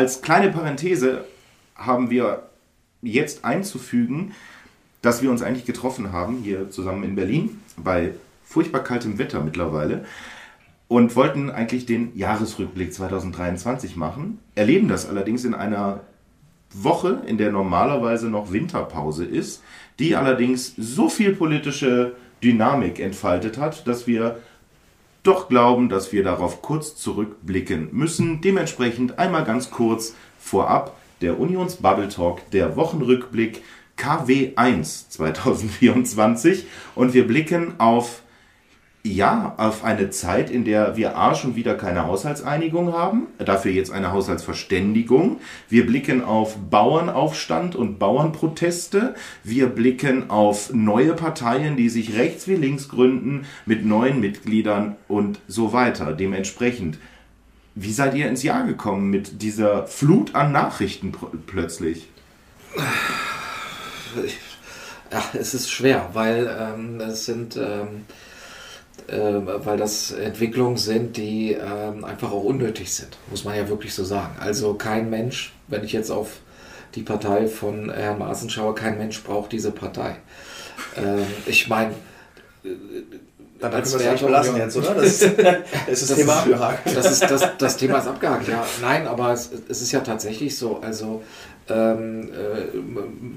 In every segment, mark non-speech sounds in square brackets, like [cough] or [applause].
Als kleine Parenthese haben wir jetzt einzufügen, dass wir uns eigentlich getroffen haben, hier zusammen in Berlin, bei furchtbar kaltem Wetter mittlerweile, und wollten eigentlich den Jahresrückblick 2023 machen, erleben das allerdings in einer Woche, in der normalerweise noch Winterpause ist, die allerdings so viel politische Dynamik entfaltet hat, dass wir doch glauben, dass wir darauf kurz zurückblicken müssen. Dementsprechend einmal ganz kurz vorab der Unions Bubble Talk, der Wochenrückblick KW1 2024 und wir blicken auf ja, auf eine Zeit, in der wir A schon wieder keine Haushaltseinigung haben, dafür jetzt eine Haushaltsverständigung. Wir blicken auf Bauernaufstand und Bauernproteste. Wir blicken auf neue Parteien, die sich rechts wie links gründen, mit neuen Mitgliedern und so weiter. Dementsprechend, wie seid ihr ins Jahr gekommen mit dieser Flut an Nachrichten plötzlich? Ja, es ist schwer, weil ähm, es sind... Ähm äh, weil das Entwicklungen sind, die ähm, einfach auch unnötig sind, muss man ja wirklich so sagen. Also kein Mensch, wenn ich jetzt auf die Partei von Herrn Maaßen schaue, kein Mensch braucht diese Partei. Ähm, ich meine, äh, dann können wir es belassen jetzt, oder? Das, [laughs] das ist das, Thema ist, abgehakt. Das, ist, das, das Thema ist abgehakt, ja. Nein, aber es, es ist ja tatsächlich so. Also ähm, äh,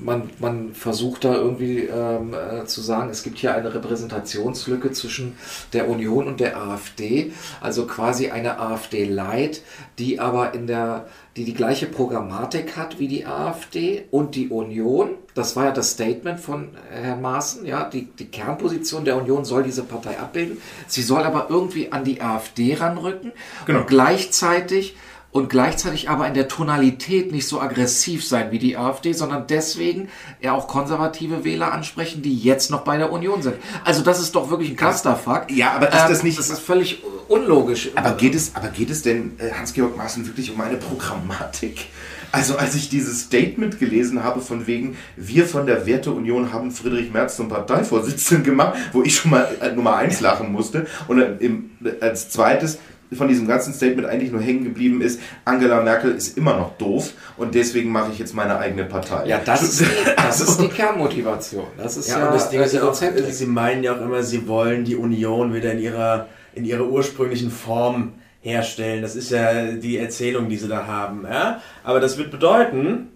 man, man versucht da irgendwie ähm, äh, zu sagen, es gibt hier eine Repräsentationslücke zwischen der Union und der AfD, also quasi eine AfD-Light, die aber in der die die gleiche Programmatik hat wie die AfD und die Union. Das war ja das Statement von Herrn Maaßen. Ja, die, die Kernposition der Union soll diese Partei abbilden. Sie soll aber irgendwie an die AfD ranrücken genau. und gleichzeitig und gleichzeitig aber in der Tonalität nicht so aggressiv sein wie die AfD, sondern deswegen eher auch konservative Wähler ansprechen, die jetzt noch bei der Union sind. Also das ist doch wirklich ein Clusterfuck. Ja, aber ist das ähm, nicht... Das ist völlig unlogisch. Aber geht es, aber geht es denn, äh, Hans-Georg Maaßen, wirklich um eine Programmatik? Also als ich dieses Statement gelesen habe von wegen, wir von der Werteunion haben Friedrich Merz zum Parteivorsitzenden gemacht, wo ich schon mal äh, Nummer eins lachen musste. Und im, als zweites, von diesem ganzen Statement eigentlich nur hängen geblieben ist, Angela Merkel ist immer noch doof und deswegen mache ich jetzt meine eigene Partei. Ja, das [laughs] ist die, das ist die Kernmotivation. Das ist ja, ja das Ding ist ja auch, Sie meinen ja auch immer, Sie wollen die Union wieder in ihrer, in ihrer ursprünglichen Form herstellen. Das ist ja die Erzählung, die Sie da haben. Ja? Aber das wird bedeuten,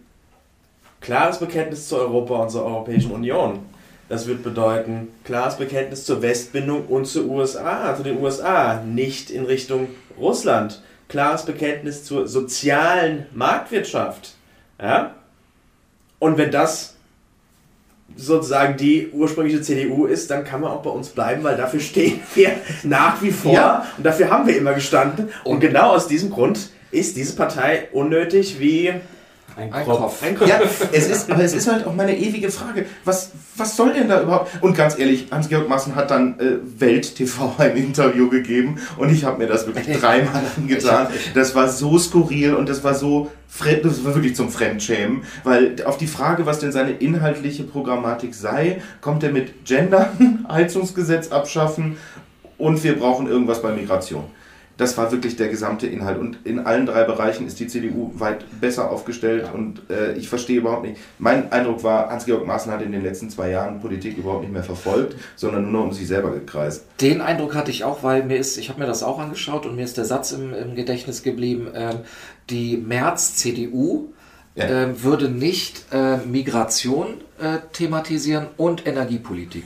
klares Bekenntnis zu Europa und zur Europäischen Union. Das wird bedeuten, klares Bekenntnis zur Westbindung und zu USA, zu den USA, nicht in Richtung Russland. Klares Bekenntnis zur sozialen Marktwirtschaft. Ja? Und wenn das sozusagen die ursprüngliche CDU ist, dann kann man auch bei uns bleiben, weil dafür stehen [laughs] wir nach wie vor ja. und dafür haben wir immer gestanden. Und genau aus diesem Grund ist diese Partei unnötig wie ein Kopf. Ein Kopf. Ja, es ist, aber es ist halt auch meine ewige Frage. Was, was soll denn da überhaupt? Und ganz ehrlich, Hans-Georg Maaßen hat dann äh, Welt TV ein [laughs] Interview gegeben und ich habe mir das wirklich [laughs] dreimal angetan. Das war so skurril und das war so das war wirklich zum Fremdschämen, weil auf die Frage, was denn seine inhaltliche Programmatik sei, kommt er mit Gender, Heizungsgesetz abschaffen und wir brauchen irgendwas bei Migration das war wirklich der gesamte Inhalt. Und in allen drei Bereichen ist die CDU weit besser aufgestellt. Ja. Und äh, ich verstehe überhaupt nicht. Mein Eindruck war, Hans-Georg Maaßen hat in den letzten zwei Jahren Politik überhaupt nicht mehr verfolgt, sondern nur noch um sich selber gekreist. Den Eindruck hatte ich auch, weil mir ist, ich habe mir das auch angeschaut und mir ist der Satz im, im Gedächtnis geblieben, äh, die März-CDU ja. äh, würde nicht äh, Migration äh, thematisieren und Energiepolitik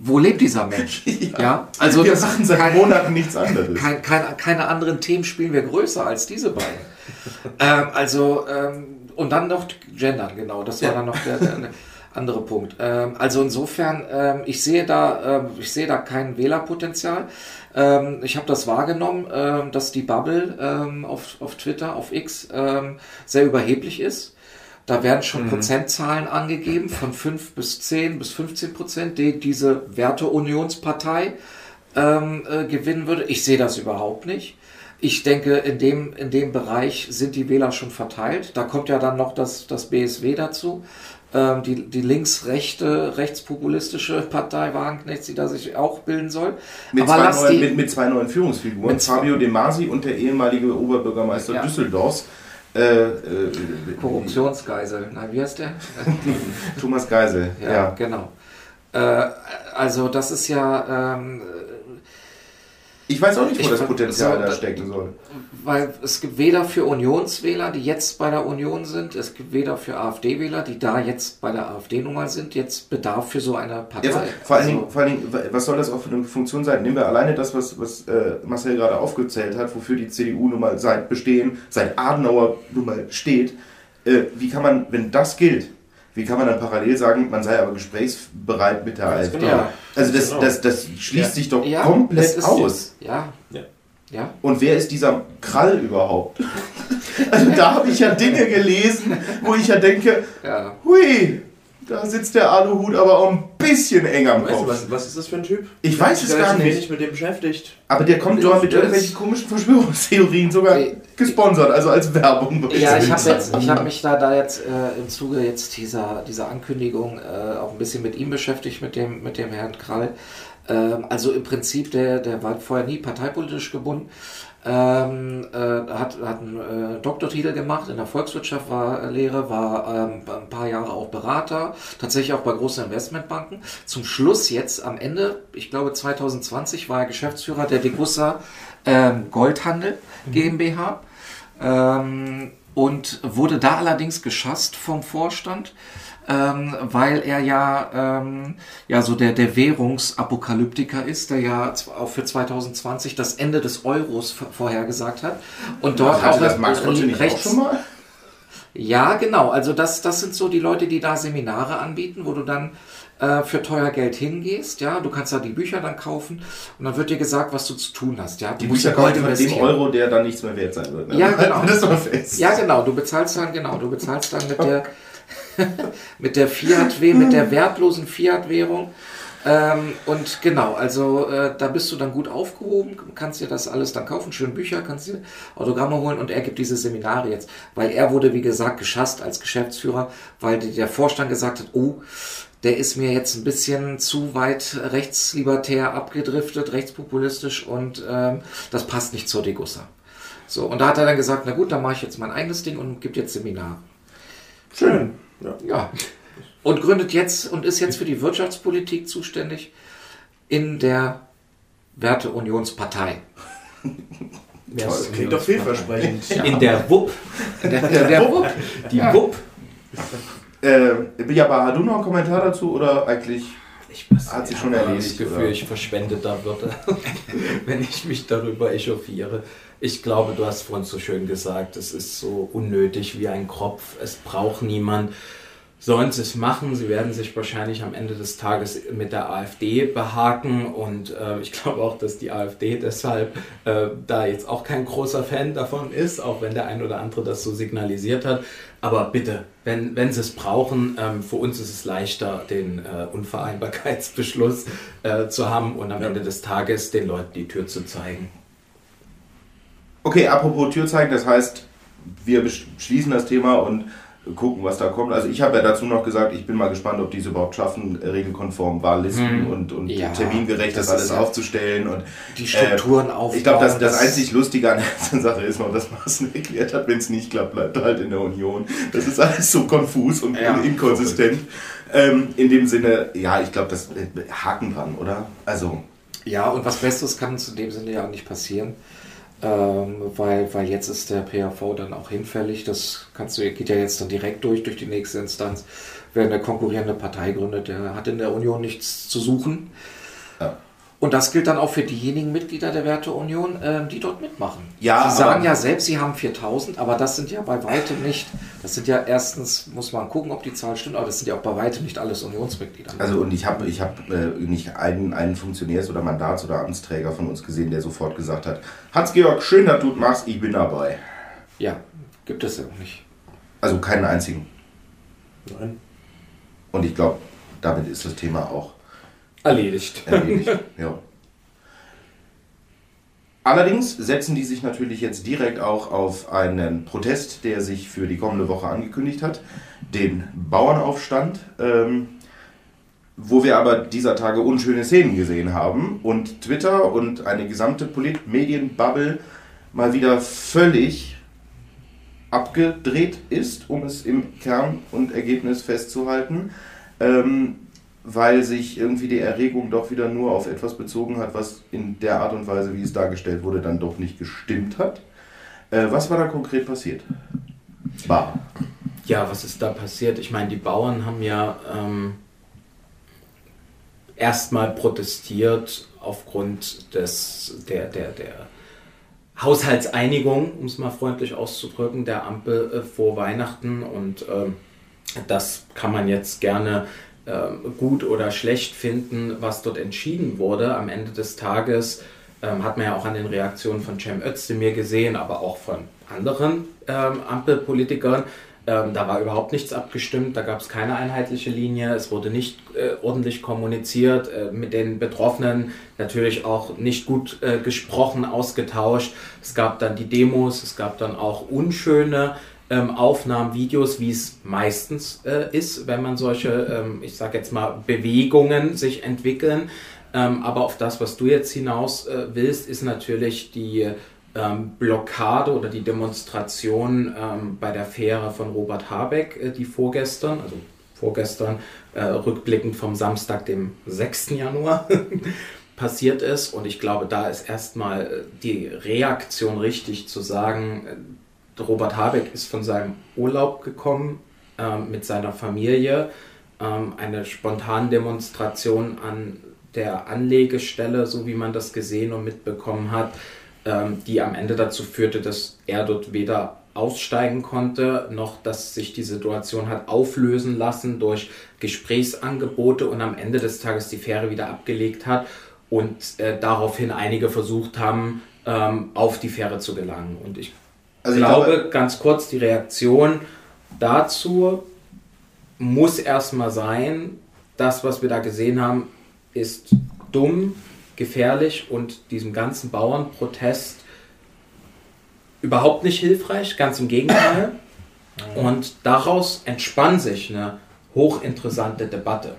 wo lebt dieser Mensch? [laughs] Ja, ja also wir machen seit kein, Monaten nichts anderes. Kein, kein, keine anderen Themen spielen wir größer als diese beiden. [laughs] ähm, also ähm, und dann noch Gendern, genau. Das war ja. dann noch der, der andere Punkt. Ähm, also insofern, ähm, ich sehe da, ähm, ich sehe da kein Wählerpotenzial. Ähm, ich habe das wahrgenommen, ähm, dass die Bubble ähm, auf, auf Twitter, auf X ähm, sehr überheblich ist. Da werden schon mhm. Prozentzahlen angegeben von 5 bis 10 bis 15 Prozent, die diese Werteunionspartei ähm, äh, gewinnen würde. Ich sehe das überhaupt nicht. Ich denke, in dem, in dem Bereich sind die Wähler schon verteilt. Da kommt ja dann noch das, das BSW dazu, ähm, die, die linksrechte, rechtspopulistische [laughs] Partei Wagenknechts, die da sich auch bilden soll. Mit, Aber zwei, neuen, die, mit, mit zwei neuen Führungsfiguren, Fabio De Masi und der ehemalige Oberbürgermeister Ja. Düsseldorfs, äh, äh, Korruptionsgeisel. Nein, wie heißt der? [laughs] Thomas Geisel. Ja, Ja. genau. Äh, also das ist ja, ähm, Ich weiß auch nicht, wo Ich das Potenzial so, da stecken soll. weil es gibt weder für Unionswähler, die jetzt bei der Union sind, es gibt weder für AfD-Wähler, die da jetzt bei der AfD nun mal sind, jetzt Bedarf für so eine Partei. Ja, vor, allen Also- Dingen, vor allen Dingen, was soll das auch für eine Funktion sein? Nehmen wir alleine das, was, was äh, Marcel gerade aufgezählt hat, wofür die CDU nun mal seit Bestehen, seit Adenauer nun mal steht. Äh, wie kann man, wenn das gilt, wie kann man dann parallel sagen, man sei aber gesprächsbereit mit der AfD? genau. Also das, Genau. das, das schließt Ja. sich doch Ja, komplett aus. Ja, Ja. ja. Und wer ist dieser Krall überhaupt? [laughs] Also da habe ich ja Dinge gelesen, wo ich ja denke, ja. hui, da sitzt der Aluhut aber auch ein bisschen eng am Weißt du, Kopf. was, was ist das für ein Typ? Ich weiß es hab mich gar relativ nicht. wenig mit dem beschäftigt. Aber der kommt dort mit irgendwelchen komischen Verschwörungstheorien sogar Ey, gesponsert, also als Werbung. Ja, ich habe ich habe mich da, da jetzt äh, im Zuge jetzt dieser, dieser Ankündigung äh, auch ein bisschen mit ihm beschäftigt, mit dem, mit dem Herrn Krall. Ähm, also im Prinzip, der, der war vorher nie parteipolitisch gebunden. Ähm, äh, hat, hat einen äh, Doktortitel gemacht in der Volkswirtschaft, war äh, Lehre, war ähm, ein paar Jahre auch Berater, tatsächlich auch bei großen Investmentbanken. Zum Schluss jetzt am Ende, ich glaube 2020, war er Geschäftsführer der Degussa ähm, Goldhandel GmbH ähm, und wurde da allerdings geschasst vom Vorstand, ähm, weil er ja, ähm, ja so der, der Währungsapokalyptiker ist, der ja auch für 2020 das Ende des Euros vorhergesagt hat und dort Hatte auch das Max nicht auch rechts, schon mal? ja, genau. Also das, das sind so die Leute, die da Seminare anbieten, wo du dann äh, für teuer Geld hingehst. Ja, du kannst da die Bücher dann kaufen und dann wird dir gesagt, was du zu tun hast. Ja, du Die musst Bücher ja kaufen von dem. Euro, der dann nichts mehr wert sein wird. Ne? Ja, genau. [laughs] Ja, genau. Du bezahlst dann genau. Du bezahlst dann mit der [laughs] mit der Fiat W, mit der wertlosen Fiat-Währung. Ähm, und genau, also äh, da bist du dann gut aufgehoben, kannst dir das alles dann kaufen, schön Bücher, kannst dir Autogramme holen und er gibt diese Seminare jetzt, weil er wurde, wie gesagt, geschasst als Geschäftsführer, weil der Vorstand gesagt hat, oh, der ist mir jetzt ein bisschen zu weit rechtslibertär abgedriftet, rechtspopulistisch und ähm, das passt nicht zur Degussa. So, und da hat er dann gesagt, na gut, dann mache ich jetzt mein eigenes Ding und gibt jetzt Seminare. Schön. Ja. Ja. Und gründet jetzt und ist jetzt für die Wirtschaftspolitik zuständig in der Werteunionspartei. Das klingt doch vielversprechend. In der WUP. Der, der, [laughs] der, Die WUP. Äh, Jabba, hast du noch einen Kommentar dazu oder eigentlich Ich Hat sich schon habe erledigt, Das Gefühl, oder? ich verschwendeter würde, [laughs] wenn ich mich darüber echauffiere. Ich glaube, du hast vorhin so schön gesagt, es ist so unnötig wie ein Kropf. Es braucht niemand. Sollen sie es machen? Sie werden sich wahrscheinlich am Ende des Tages mit der AfD behaken und äh, ich [laughs] glaube auch, dass die AfD deshalb äh, da jetzt auch kein großer Fan davon ist, auch wenn der ein oder andere das so signalisiert hat. Aber bitte, wenn, wenn sie es brauchen, ähm, für uns ist es leichter, den äh, Unvereinbarkeitsbeschluss äh, zu haben und am Ende des Tages den Leuten die Tür zu zeigen. Okay, apropos Tür zeigen, das heißt, wir schließen das Thema und gucken, was da kommt. Also ich habe ja dazu noch gesagt, ich bin mal gespannt, ob die es überhaupt schaffen, regelkonform Wahllisten Hm. und, und Ja, termingerecht das, das alles ja- aufzustellen. Und die Strukturen äh, aufbauen. ich glaube, das, das das- einzig Lustige an [laughs] der Sache ist noch, dass Maaßen [laughs] erklärt hat, wenn es nicht klappt, bleibt halt in der Union. Das ist alles so konfus und Ja, inkonsistent. Ähm, in dem Sinne, ja, ich glaube, das äh, Haken dran, oder? Also, Ja, und was Besseres kann in dem Sinne ja auch nicht passieren. Ähm, weil, weil jetzt ist der PAV dann auch hinfällig. Das kannst du, geht ja jetzt dann direkt durch, durch die nächste Instanz. Wer eine konkurrierende Partei gründet, der hat in der Union nichts zu suchen. Ja. Und das gilt dann auch für diejenigen Mitglieder der Werteunion, ähm, die dort mitmachen. Ja, sie sagen ja selbst, sie haben 4000, aber das sind ja bei weitem nicht, das sind ja erstens, muss man gucken, ob die Zahl stimmt, aber das sind ja auch bei weitem nicht alles Unionsmitglieder. Also und ich habe ich hab, äh, nicht einen, einen Funktionärs- oder Mandats- oder Amtsträger von uns gesehen, der sofort gesagt hat, Hans-Georg, schön, dass du es machst, ich bin dabei. Ja, gibt es ja auch nicht. Also keinen einzigen. Nein. Und ich glaube, damit ist das Thema auch Erledigt. erledigt. [laughs] ja. Allerdings setzen die sich natürlich jetzt direkt auch auf einen Protest, der sich für die kommende Woche angekündigt hat. den Bauernaufstand, ähm, wo wir aber dieser Tage unschöne Szenen gesehen haben und Twitter und eine gesamte Polit-Medien-Bubble mal wieder völlig abgedreht ist, um es im Kern und Ergebnis festzuhalten, ähm, weil sich irgendwie die Erregung doch wieder nur auf etwas bezogen hat, was in der Art und Weise, wie es dargestellt wurde, dann doch nicht gestimmt hat. Äh, was war da konkret passiert? Bar. Ja, was ist da passiert? Ich meine, die Bauern haben ja ähm, erstmal protestiert aufgrund des, der, der, der Haushaltseinigung, um es mal freundlich auszudrücken, der Ampel äh, vor Weihnachten. Und äh, das kann man jetzt gerne gut oder schlecht finden, was dort entschieden wurde. Am Ende des Tages ähm, hat man ja auch an den Reaktionen von Cem Özdemir gesehen, aber auch von anderen ähm, Ampelpolitikern, ähm, da war überhaupt nichts abgestimmt, da gab es keine einheitliche Linie, es wurde nicht äh, ordentlich kommuniziert, äh, mit den Betroffenen natürlich auch nicht gut äh, gesprochen, ausgetauscht. Es gab dann die Demos, es gab dann auch unschöne ähm, Aufnahmen, Videos, wie es meistens äh, ist, wenn man solche, ähm, ich sage jetzt mal, Bewegungen sich entwickeln. Ähm, aber auf das, was du jetzt hinaus äh, willst, ist natürlich die ähm, Blockade oder die Demonstration ähm, bei der Fähre von Robert Habeck, äh, die vorgestern, also vorgestern, äh, rückblickend vom Samstag, dem 6. Januar, [laughs] passiert ist. Und ich glaube, da ist erstmal äh, die Reaktion richtig zu sagen, äh, Robert Habeck ist von seinem Urlaub gekommen ähm, mit seiner Familie. Ähm, eine spontane Demonstration an der Anlegestelle, so wie man das gesehen und mitbekommen hat, ähm, die am Ende dazu führte, dass er dort weder aussteigen konnte, noch dass sich die Situation hat auflösen lassen durch Gesprächsangebote und am Ende des Tages die Fähre wieder abgelegt hat und äh, daraufhin einige versucht haben, ähm, auf die Fähre zu gelangen. Und ich also glaube, glaube, ganz kurz, die Reaktion dazu muss erstmal sein, das, was wir da gesehen haben, ist dumm, gefährlich und diesem ganzen Bauernprotest überhaupt nicht hilfreich, ganz im Gegenteil. Und daraus entspann sich eine hochinteressante Debatte.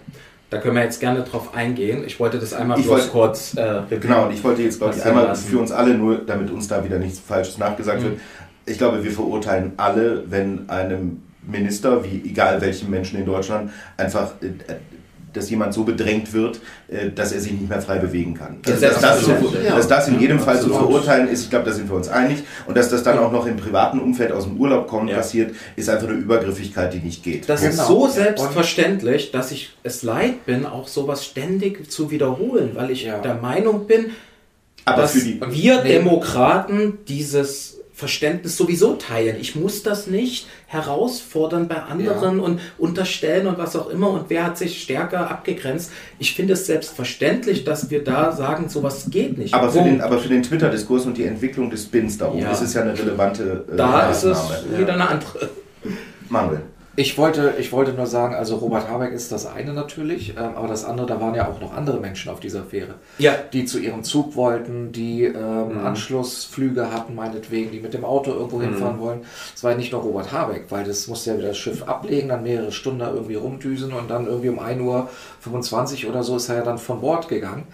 Da können wir jetzt gerne drauf eingehen. Ich wollte das einmal ich wollte, kurz äh, Genau, und ich wollte jetzt, glaube ich, einmal lassen. für uns alle, nur damit uns da wieder nichts Falsches nachgesagt mhm. wird. Ich glaube, wir verurteilen alle, wenn einem Minister, wie egal welchem Menschen in Deutschland, einfach äh, dass jemand so bedrängt wird, äh, dass er sich nicht mehr frei bewegen kann. Also, dass, das, so, dass, das, in jedem Fall zu verurteilen ist, ich glaube, da sind wir uns einig. Und dass das dann auch noch im privaten Umfeld aus dem Urlaub kommen ja. passiert, ist einfach eine Übergriffigkeit, die nicht geht. Das genau. ist so selbstverständlich, dass ich es leid bin, auch sowas ständig zu wiederholen, weil ich ja. der Meinung bin, Aber dass wir Demokraten dieses Verständnis sowieso teilen. Ich muss das nicht herausfordern bei anderen ja. und unterstellen und was auch immer. Und wer hat sich stärker abgegrenzt? Ich finde es selbstverständlich, dass wir da sagen, sowas geht nicht. Aber für den, aber für den Twitter-Diskurs und die Entwicklung des Bins darum ja. ist es ja eine relevante äh, Da Maßnahme. ist es wieder eine andere. Manuel. Ich wollte, ich wollte nur sagen, also Robert Habeck ist das eine natürlich, ähm, aber das andere, da waren ja auch noch andere Menschen auf dieser Fähre, ja. die zu ihrem Zug wollten, die ähm, mhm. Anschlussflüge hatten, meinetwegen, die mit dem Auto irgendwo hinfahren mhm. wollen. Es war ja nicht nur Robert Habeck, weil das musste ja wieder das Schiff ablegen, dann mehrere Stunden da irgendwie rumdüsen und dann irgendwie um 1.25 Uhr oder so ist er ja dann von Bord gegangen.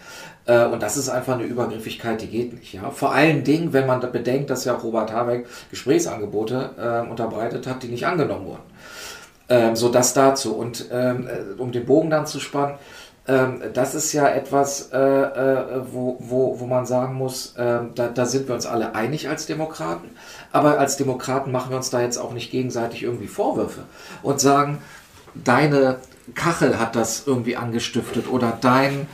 Äh, und das ist einfach eine Übergriffigkeit, die geht nicht. Ja? Vor allen Dingen, wenn man bedenkt, dass ja Robert Habeck Gesprächsangebote äh, unterbreitet hat, die nicht angenommen wurden. Ähm, so das dazu. Und ähm, äh, um den Bogen dann zu spannen, ähm, das ist ja etwas, äh, äh, wo, wo, wo man sagen muss, äh, da, da sind wir uns alle einig als Demokraten. Aber als Demokraten machen wir uns da jetzt auch nicht gegenseitig irgendwie Vorwürfe und sagen, deine Kachel hat das irgendwie angestiftet oder dein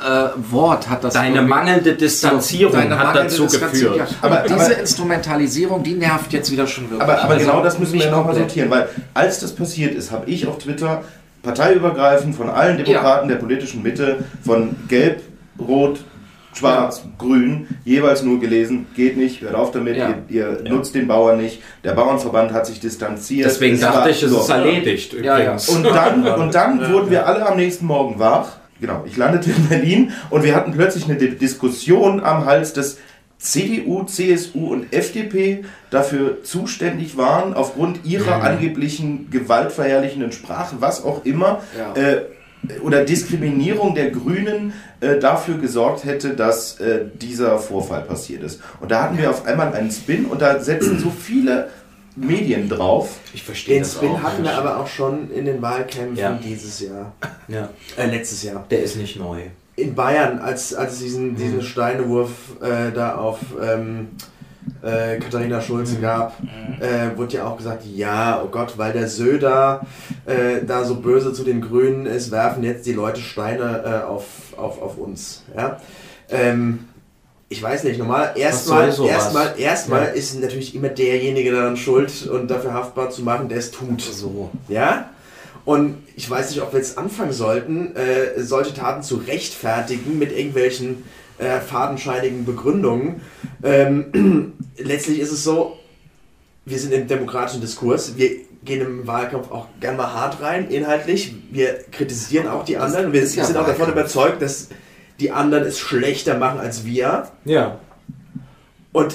äh, Wort hat das. Deine mangelnde Distanzierung deine hat mangelnde dazu geführt. Ja. Aber, aber diese Instrumentalisierung, die nervt jetzt wieder schon wirklich. Aber, aber also genau das müssen wir nochmal sortieren, weil als das passiert ist, habe ich auf Twitter parteiübergreifend von allen Demokraten ja. der politischen Mitte, von Gelb, Rot, Schwarz, ja. Grün, jeweils nur gelesen, geht nicht, hört auf damit, ja. ihr, ihr ja. nutzt den Bauern nicht. Der Bauernverband hat sich distanziert. Deswegen es dachte ich, es ist erledigt. Übrigens. Und dann, und dann [laughs] wurden wir alle am nächsten Morgen wach Genau, ich landete in Berlin und wir hatten plötzlich eine Diskussion am Hals des CDU, CSU und FDP dafür zuständig waren, aufgrund ihrer Mhm. angeblichen gewaltverherrlichenden Sprache, was auch immer, Ja. äh, oder Diskriminierung der Grünen äh, dafür gesorgt hätte, dass äh, dieser Vorfall passiert ist. Und da hatten wir auf einmal einen Spin und da setzen so viele Medien drauf. Ich verstehe Den das Spin auch hatten nicht. wir aber auch schon in den Wahlkämpfen Ja. dieses Jahr. [laughs] Ja, Äh, letztes Jahr. der ist nicht neu. In Bayern, als, als es diesen, diesen Steinewurf äh, da auf ähm, äh, Katharina Schulze gab, äh, wurde ja auch gesagt, ja, oh Gott, weil der Söder äh, da so böse zu den Grünen ist, werfen jetzt die Leute Steine äh, auf, auf, auf uns. Ja? Ähm, ich weiß nicht, normal, erstmal, erstmal, erstmal Ja. ist natürlich immer derjenige daran schuld und dafür haftbar zu machen, der es tut. So. Ja? Und ich weiß nicht, ob wir jetzt anfangen sollten, äh, solche Taten zu rechtfertigen mit irgendwelchen äh, fadenscheinigen Begründungen. Ähm, [clears throat] letztlich ist es so, wir sind im demokratischen Diskurs, wir gehen im Wahlkampf auch gern mal hart rein, inhaltlich. Wir kritisieren auch die anderen. Wir ja sind auch davon überzeugt, dass die anderen es schlechter machen als wir. Ja. Und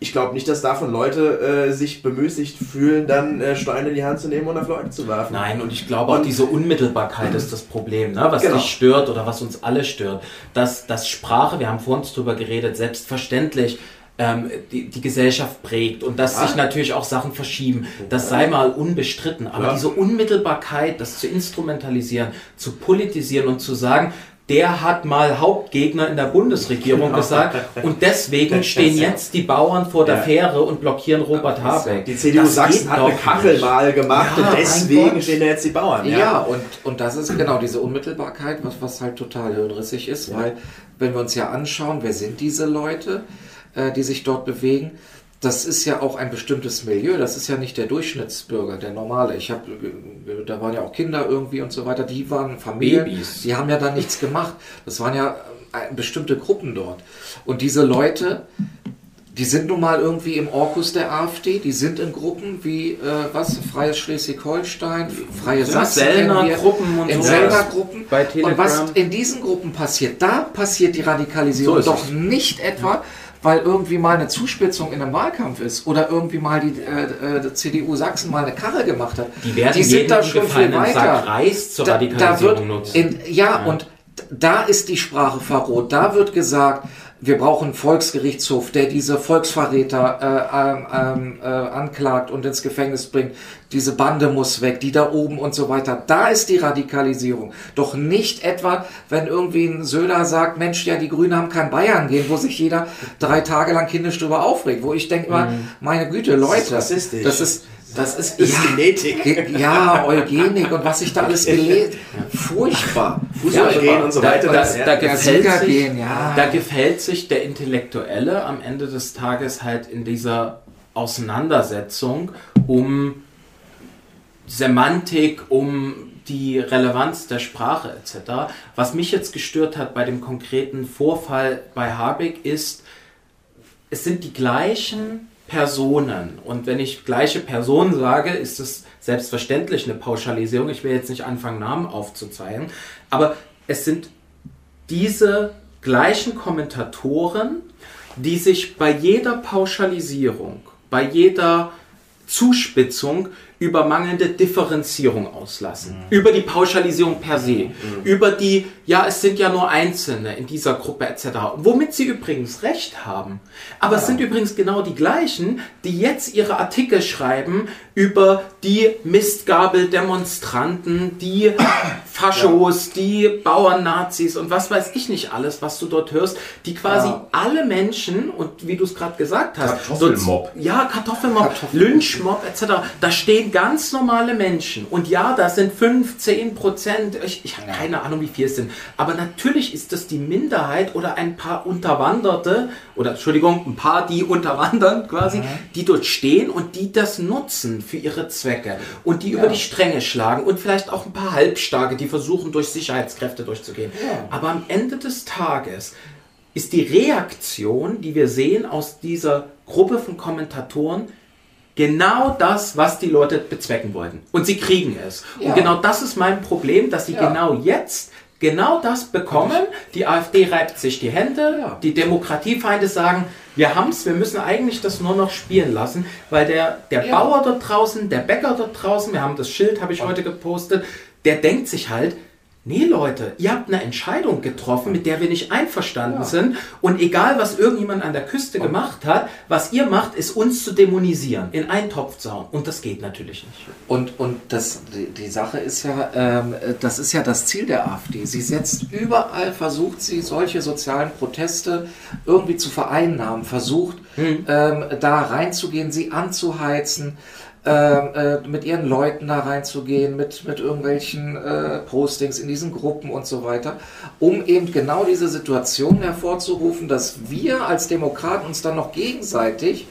ich glaube nicht, dass davon Leute äh, sich bemüßigt fühlen, dann äh, Steine in die Hand zu nehmen und auf Leute zu werfen. Nein, und ich glaube auch Und- diese Unmittelbarkeit ist das Problem, ne? was Genau. dich stört oder was uns alle stört. Dass, dass Sprache, wir haben vorhin drüber geredet, selbstverständlich ähm, die, die Gesellschaft prägt und dass Ja. sich natürlich auch Sachen verschieben. Das sei mal unbestritten. Aber Ja. diese Unmittelbarkeit, das zu instrumentalisieren, zu politisieren und zu sagen, der hat mal Hauptgegner in der Bundesregierung gesagt und deswegen stehen jetzt die Bauern vor der Ja. Fähre und blockieren Robert Habeck. Die CDU Das Sachsen hat eine Kachel nicht. mal gemacht Ja, und deswegen stehen da jetzt die Bauern. Ja, und, und das ist genau diese Unmittelbarkeit, was, was halt total hirnrissig ist, weil wenn wir uns ja anschauen, wer sind diese Leute, äh, die sich dort bewegen, das ist ja auch ein bestimmtes Milieu, das ist ja nicht der Durchschnittsbürger, der normale. Ich habe, da waren ja auch Kinder irgendwie und so weiter, die waren Familien, Babys. die haben ja da nichts gemacht. Das waren ja äh, bestimmte Gruppen dort. Und diese Leute, die sind nun mal irgendwie im Orkus der AfD, die sind in Gruppen wie, äh, was, Freies Schleswig-Holstein, Freie Ja, Sachsen, Gruppen und in. Sellner Gruppen. Bei Und was Telegram. in diesen Gruppen passiert, da passiert die Radikalisierung So doch nicht etwa, weil irgendwie mal eine Zuspitzung in einem Wahlkampf ist oder irgendwie mal die, äh, äh, die CDU Sachsen mal eine Karre gemacht hat. Die werden sind jeden da schon viel weiter. Reis zur Da, da Radikalisierung wird in, ja, und da ist die Sprache verroht. Da wird gesagt, wir brauchen einen Volksgerichtshof, der diese Volksverräter äh, ähm, ähm, äh, anklagt und ins Gefängnis bringt. Diese Bande muss weg, die da oben und so weiter. Da ist die Radikalisierung. Doch nicht etwa, wenn irgendwie ein Söder sagt, Mensch, ja, die Grünen haben kein Bayern gehen, wo sich jeder drei Tage lang kindisch drüber aufregt. Wo ich denke mal, meine Güte, Leute, das ist, das ist, Das ist Genetik. Ge- Ja, Eugenik und was ich da alles gelesen. Furchtbar. Fußball Ja, und so da, weiter. Da, das- da, ja. gefällt sich, gehen, ja. da gefällt sich der Intellektuelle am Ende des Tages halt in dieser Auseinandersetzung um Semantik, um die Relevanz der Sprache etc. Was mich jetzt gestört hat bei dem konkreten Vorfall bei Habeck ist, es sind die gleichen Personen. Und wenn ich gleiche Personen sage, ist es selbstverständlich eine Pauschalisierung. Ich will jetzt nicht anfangen, Namen aufzuzeigen. Aber es sind diese gleichen Kommentatoren, die sich bei jeder Pauschalisierung, bei jeder Zuspitzung über mangelnde Differenzierung auslassen. Über die Pauschalisierung per se. Über die, ja, es sind ja nur Einzelne in dieser Gruppe etc. Womit sie übrigens recht haben. Aber es sind übrigens genau die gleichen, die jetzt ihre Artikel schreiben über die Mistgabel-Demonstranten, die [coughs] Faschos, die Bauernnazis und was weiß ich nicht alles, was du dort hörst, die quasi Ja. alle Menschen und wie du es gerade gesagt hast, Kartoffelmob. dort- ja, Kartoffelmob, Lynchmob etc. Da stehen ganz normale Menschen. Und ja, da sind 5, 10 Prozent, ich, ich habe keine Ahnung, wie viel es sind. Aber natürlich ist das die Minderheit oder ein paar Unterwanderte, oder Entschuldigung, ein paar, die unterwandern quasi, die dort stehen und die das nutzen für ihre Zwecke. Und die über die Stränge schlagen. Und vielleicht auch ein paar Halbstarke, die versuchen, durch Sicherheitskräfte durchzugehen. Aber am Ende des Tages ist die Reaktion, die wir sehen aus dieser Gruppe von Kommentatoren, genau das, was die Leute bezwecken wollten. Und sie kriegen es. Ja. Und genau das ist mein Problem, dass sie Ja. genau jetzt genau das bekommen. Die AfD reibt sich die Hände, Ja. die Demokratiefeinde sagen, wir haben's, wir müssen eigentlich das nur noch spielen lassen, weil der, der. Bauer dort draußen, der Bäcker dort draußen, wir haben das Schild, habe ich heute gepostet, der denkt sich halt, nee Leute, ihr habt eine Entscheidung getroffen, mit der wir nicht einverstanden Ja. sind und egal was irgendjemand an der Küste gemacht hat, was ihr macht, ist uns zu dämonisieren, in einen Topf zu hauen und das geht natürlich nicht. Und, und das, die, die Sache ist ja, ähm, das ist ja das Ziel der AfD. Sie setzt überall, versucht sie solche sozialen Proteste irgendwie zu vereinnahmen, versucht ähm, da reinzugehen, sie anzuheizen, äh, mit ihren Leuten da reinzugehen, mit, mit irgendwelchen äh, Postings in diesen Gruppen und so weiter, um eben genau diese Situation hervorzurufen, dass wir als Demokraten uns dann noch gegenseitig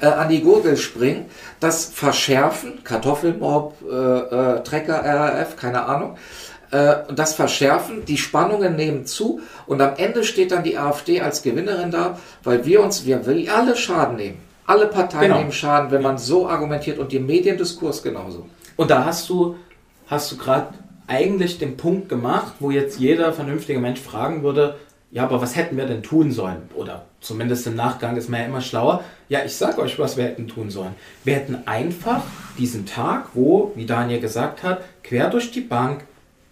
äh, an die Gurgel springen, das verschärfen, Kartoffelmob, äh, äh, Trecker, RAF, keine Ahnung, äh, das verschärfen, die Spannungen nehmen zu und am Ende steht dann die AfD als Gewinnerin da, weil wir uns, wir, wir alle Schaden nehmen. Alle Parteien Genau. nehmen Schaden, wenn man so argumentiert und die Mediendiskurs genauso. Und da hast du, hast du gerade eigentlich den Punkt gemacht, wo jetzt jeder vernünftige Mensch fragen würde, ja, aber was hätten wir denn tun sollen? Oder zumindest im Nachgang ist man ja immer schlauer. Ja, ich sag euch, was wir hätten tun sollen. Wir hätten einfach diesen Tag, wo, wie Daniel gesagt hat, quer durch die Bank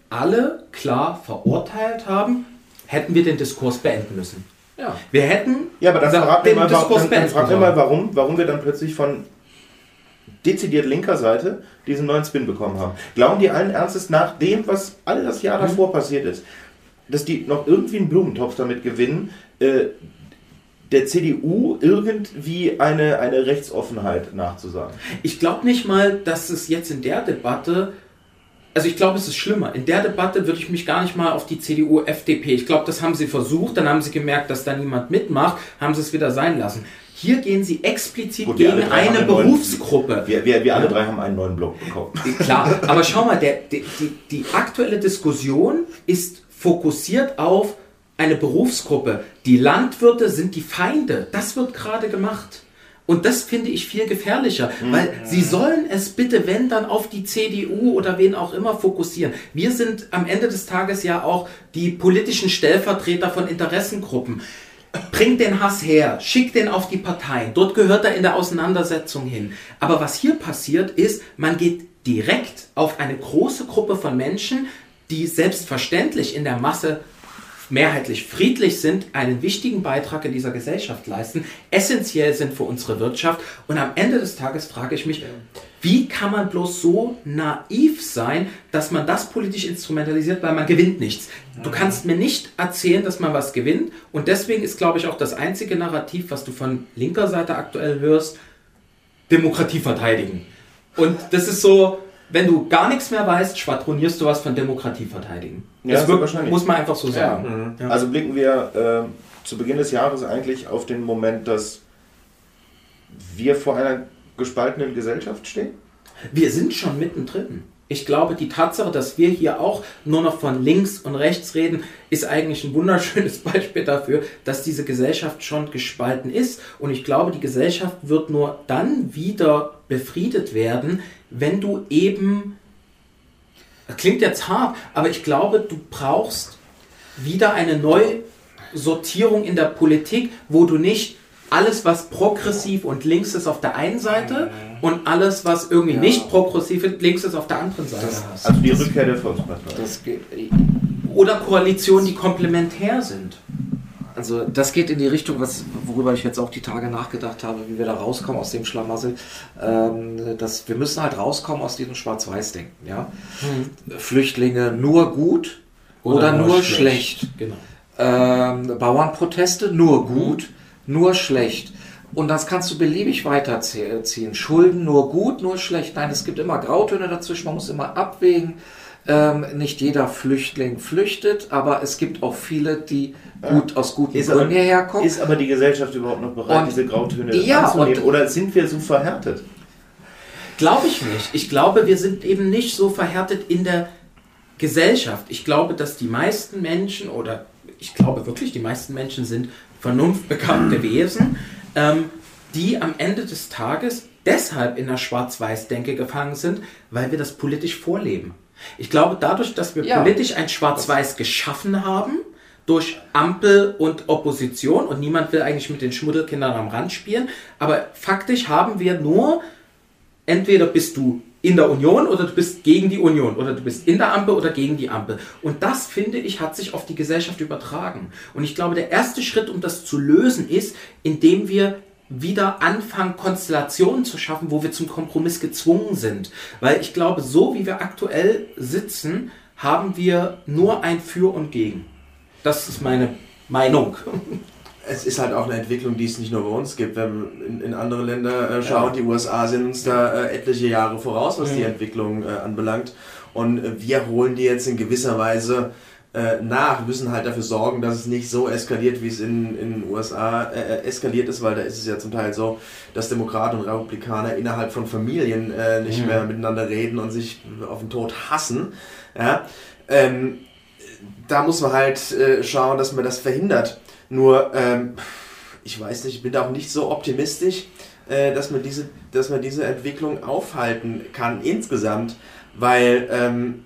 alle klar verurteilt haben, hätten wir den Diskurs beenden müssen. Ja. Wir hätten Ja, aber dann mir den mal, warum, dann, dann mal warum, warum wir dann plötzlich von dezidiert linker Seite diesen neuen Spin bekommen haben. Glauben die allen Ernstes nach dem, was all das Jahr Mhm. davor passiert ist, dass die noch irgendwie einen Blumentopf damit gewinnen, äh, der CDU irgendwie eine, eine Rechtsoffenheit nachzusagen? Ich glaube nicht mal, dass es jetzt in der Debatte, also ich glaube, es ist schlimmer. In der Debatte würde ich mich gar nicht mal auf die CDU, FDP, ich glaube, das haben sie versucht, dann haben sie gemerkt, dass da niemand mitmacht, haben sie es wieder sein lassen. Hier gehen sie explizit Gut, gegen eine einen neuen- Berufsgruppe. Wir, wir, wir alle drei haben einen neuen Block bekommen. Klar, aber schau mal, der, die, die, die aktuelle Diskussion ist fokussiert auf eine Berufsgruppe. Die Landwirte sind die Feinde. Das wird gerade gemacht. Und das finde ich viel gefährlicher, weil sie sollen es bitte, wenn, dann auf die CDU oder wen auch immer fokussieren. Wir sind am Ende des Tages ja auch die politischen Stellvertreter von Interessengruppen. Bringt den Hass her, schickt den auf die Parteien. Dort gehört er in der Auseinandersetzung hin. Aber was hier passiert ist, man geht direkt auf eine große Gruppe von Menschen, die selbstverständlich in der Masse mehrheitlich friedlich sind, einen wichtigen Beitrag in dieser Gesellschaft leisten, essentiell sind für unsere Wirtschaft. Und am Ende des Tages frage ich mich, wie kann man bloß so naiv sein, dass man das politisch instrumentalisiert, weil man gewinnt nichts. Du kannst mir nicht erzählen, dass man was gewinnt. Und deswegen ist, glaube ich, auch das einzige Narrativ, was du von linker Seite aktuell hörst, Demokratie verteidigen. Und das ist so, wenn du gar nichts mehr weißt, schwadronierst du was von Demokratie verteidigen. Ja, das wird, muss man einfach so sagen. Ja. Also blicken wir äh, zu Beginn des Jahres eigentlich auf den Moment, dass wir vor einer gespaltenen Gesellschaft stehen? Wir sind schon mittendrin. Ich glaube, die Tatsache, dass wir hier auch nur noch von links und rechts reden, ist eigentlich ein wunderschönes [laughs] Beispiel dafür, dass diese Gesellschaft schon gespalten ist. Und ich glaube, die Gesellschaft wird nur dann wieder befriedet werden, wenn du eben, das klingt jetzt hart, aber ich glaube, du brauchst wieder eine Neusortierung in der Politik, wo du nicht alles, was progressiv und links ist auf der einen Seite und alles, was irgendwie Ja. nicht progressiv ist, links ist auf der anderen Seite Das- hast. Also die Rückkehr der Volkspartei. Oder Koalitionen, die komplementär sind. Also das geht in die Richtung, was, worüber ich jetzt auch die Tage nachgedacht habe, wie wir da rauskommen aus dem Schlamassel. Ähm, dass wir müssen halt rauskommen aus diesem Schwarz-Weiß-Denken. Ja? Flüchtlinge nur gut oder, nur, schlecht. Genau. Ähm, Bauernproteste nur gut, nur schlecht. Und das kannst du beliebig weiterziehen. Schulden nur gut, nur schlecht. Nein, es gibt immer Grautöne dazwischen. Man muss immer abwägen. Ähm, nicht jeder Flüchtling flüchtet, aber es gibt auch viele, die gut aus guten Ist aber, Gründen hierher kommen. ist aber die Gesellschaft überhaupt noch bereit, Und- diese Grautöne Ja, anzunehmen? und- Oder sind wir so verhärtet? Glaube ich nicht. Ich glaube, wir sind eben nicht so verhärtet in der Gesellschaft. Ich glaube, dass die meisten Menschen, oder ich glaube wirklich, die meisten Menschen sind vernunftbekannte Wesen, ähm, die am Ende des Tages deshalb in der Schwarz-Weiß-Denke gefangen sind, weil wir das politisch vorleben. Ich glaube, dadurch, dass wir Ja. politisch ein Schwarz-Weiß geschaffen haben, durch Ampel und Opposition, und niemand will eigentlich mit den Schmuddelkindern am Rand spielen, aber faktisch haben wir nur, entweder bist du in der Union oder du bist gegen die Union oder du bist in der Ampel oder gegen die Ampel. Und das, finde ich, hat sich auf die Gesellschaft übertragen. Und ich glaube, der erste Schritt, um das zu lösen, ist, indem wir wieder anfangen, Konstellationen zu schaffen, wo wir zum Kompromiss gezwungen sind. Weil ich glaube, so wie wir aktuell sitzen, haben wir nur ein Für und Gegen. Das ist meine Meinung. [laughs] Es ist halt auch eine Entwicklung, die es nicht nur bei uns gibt. Wenn wir in, in andere Länder äh, schauen, die USA sind uns da äh, etliche Jahre voraus, was die Entwicklung äh, anbelangt. Und äh, wir holen die jetzt in gewisser Weise äh, nach. Müssen halt dafür sorgen, dass es nicht so eskaliert, wie es in in den USA äh, eskaliert ist, weil da ist es ja zum Teil so, dass Demokraten und Republikaner innerhalb von Familien äh, nicht mehr miteinander reden und sich auf den Tod hassen. Ja? Ähm, da muss man halt äh, schauen, dass man das verhindert. Nur, ähm, ich weiß nicht, ich bin da auch nicht so optimistisch, äh, dass, man diese, dass man diese Entwicklung aufhalten kann insgesamt, weil ähm,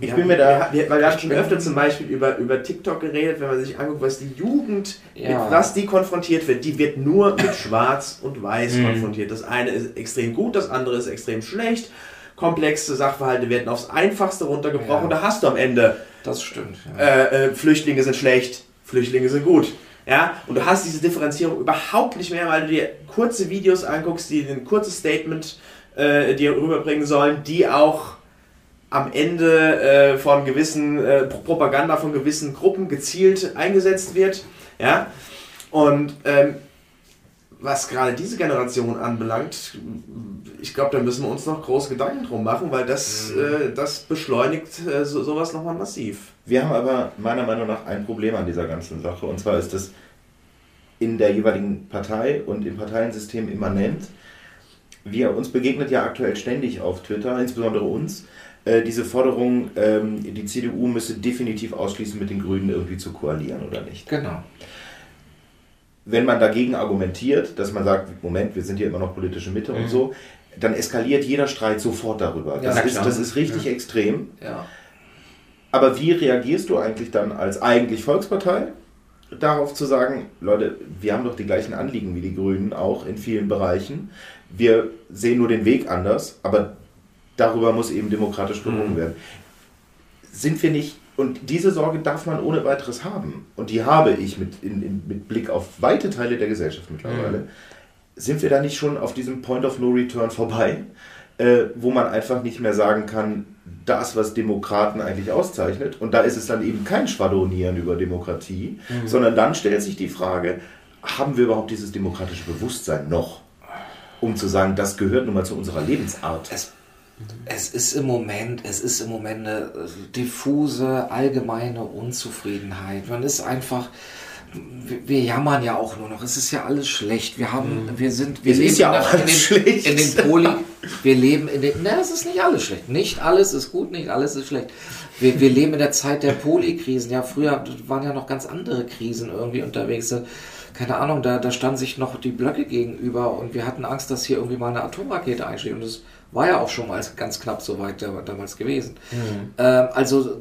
Ich bin mir da- Wir, wir, weil wir haben schon öfter zum Beispiel über, über TikTok geredet, wenn man sich anguckt, was die Jugend, Ja. mit was die konfrontiert wird, die wird nur mit Schwarz und Weiß Mhm. konfrontiert. Das eine ist extrem gut, das andere ist extrem schlecht. Komplexe Sachverhalte werden aufs Einfachste runtergebrochen. Ja. Da hast du am Ende Das stimmt. Ja. äh, äh, Flüchtlinge sind schlecht, Flüchtlinge sind gut. Ja, und du hast diese Differenzierung überhaupt nicht mehr, weil du dir kurze Videos anguckst, die ein kurzes Statement äh, dir rüberbringen sollen, die auch am Ende äh, von gewissen äh, Pro- Propaganda von gewissen Gruppen gezielt eingesetzt wird. Ja, und ähm, was gerade diese Generation anbelangt, ich glaube, da müssen wir uns noch groß Gedanken drum machen, weil das, äh, das beschleunigt äh, so, sowas nochmal massiv. Wir haben aber meiner Meinung nach ein Problem an dieser ganzen Sache. Und zwar ist es in der jeweiligen Partei und im Parteiensystem immanent. Wir, uns begegnet ja aktuell ständig auf Twitter, insbesondere uns, äh, diese Forderung, ähm, die CDU müsse definitiv ausschließen, mit den Grünen irgendwie zu koalieren oder nicht. Genau. wenn man dagegen argumentiert, dass man sagt, Moment, wir sind hier immer noch politische Mitte und so, dann eskaliert jeder Streit sofort darüber. Ja, Das, ist, das ist richtig extrem. Ja. Aber wie reagierst du eigentlich dann als eigentlich Volkspartei darauf zu sagen, Leute, wir haben doch die gleichen Anliegen wie die Grünen auch in vielen Bereichen. Wir sehen nur den Weg anders, aber darüber muss eben demokratisch gerungen werden. Sind wir nicht, und diese Sorge darf man ohne weiteres haben, und die habe ich mit, in, in, mit Blick auf weite Teile der Gesellschaft mittlerweile, sind wir da nicht schon auf diesem Point of No Return vorbei, äh, wo man einfach nicht mehr sagen kann, das, was Demokraten eigentlich auszeichnet, und da ist es dann eben kein Schwadronieren über Demokratie, sondern dann stellt sich die Frage, haben wir überhaupt dieses demokratische Bewusstsein noch, um zu sagen, das gehört nun mal zu unserer Lebensart? Es, es ist im Moment, es ist im Moment eine äh, diffuse, allgemeine Unzufriedenheit. Man ist einfach, wir, jammern ja auch nur noch. Es ist ja alles schlecht. Wir haben, wir sind, wir Es ist ja in, auch in, alles den, schlecht. in den Poli, wir leben in den, na, es ist nicht alles schlecht. Nicht alles ist gut, nicht alles ist schlecht. Wir, wir leben in der Zeit der Polikrisen. Ja, früher waren ja noch ganz andere Krisen irgendwie unterwegs. Keine Ahnung, da, da standen sich noch die Blöcke gegenüber und wir hatten Angst, dass hier irgendwie mal eine Atomrakete einschlägt. Und das war ja auch schon mal ganz knapp so weit da- damals gewesen. Ähm, also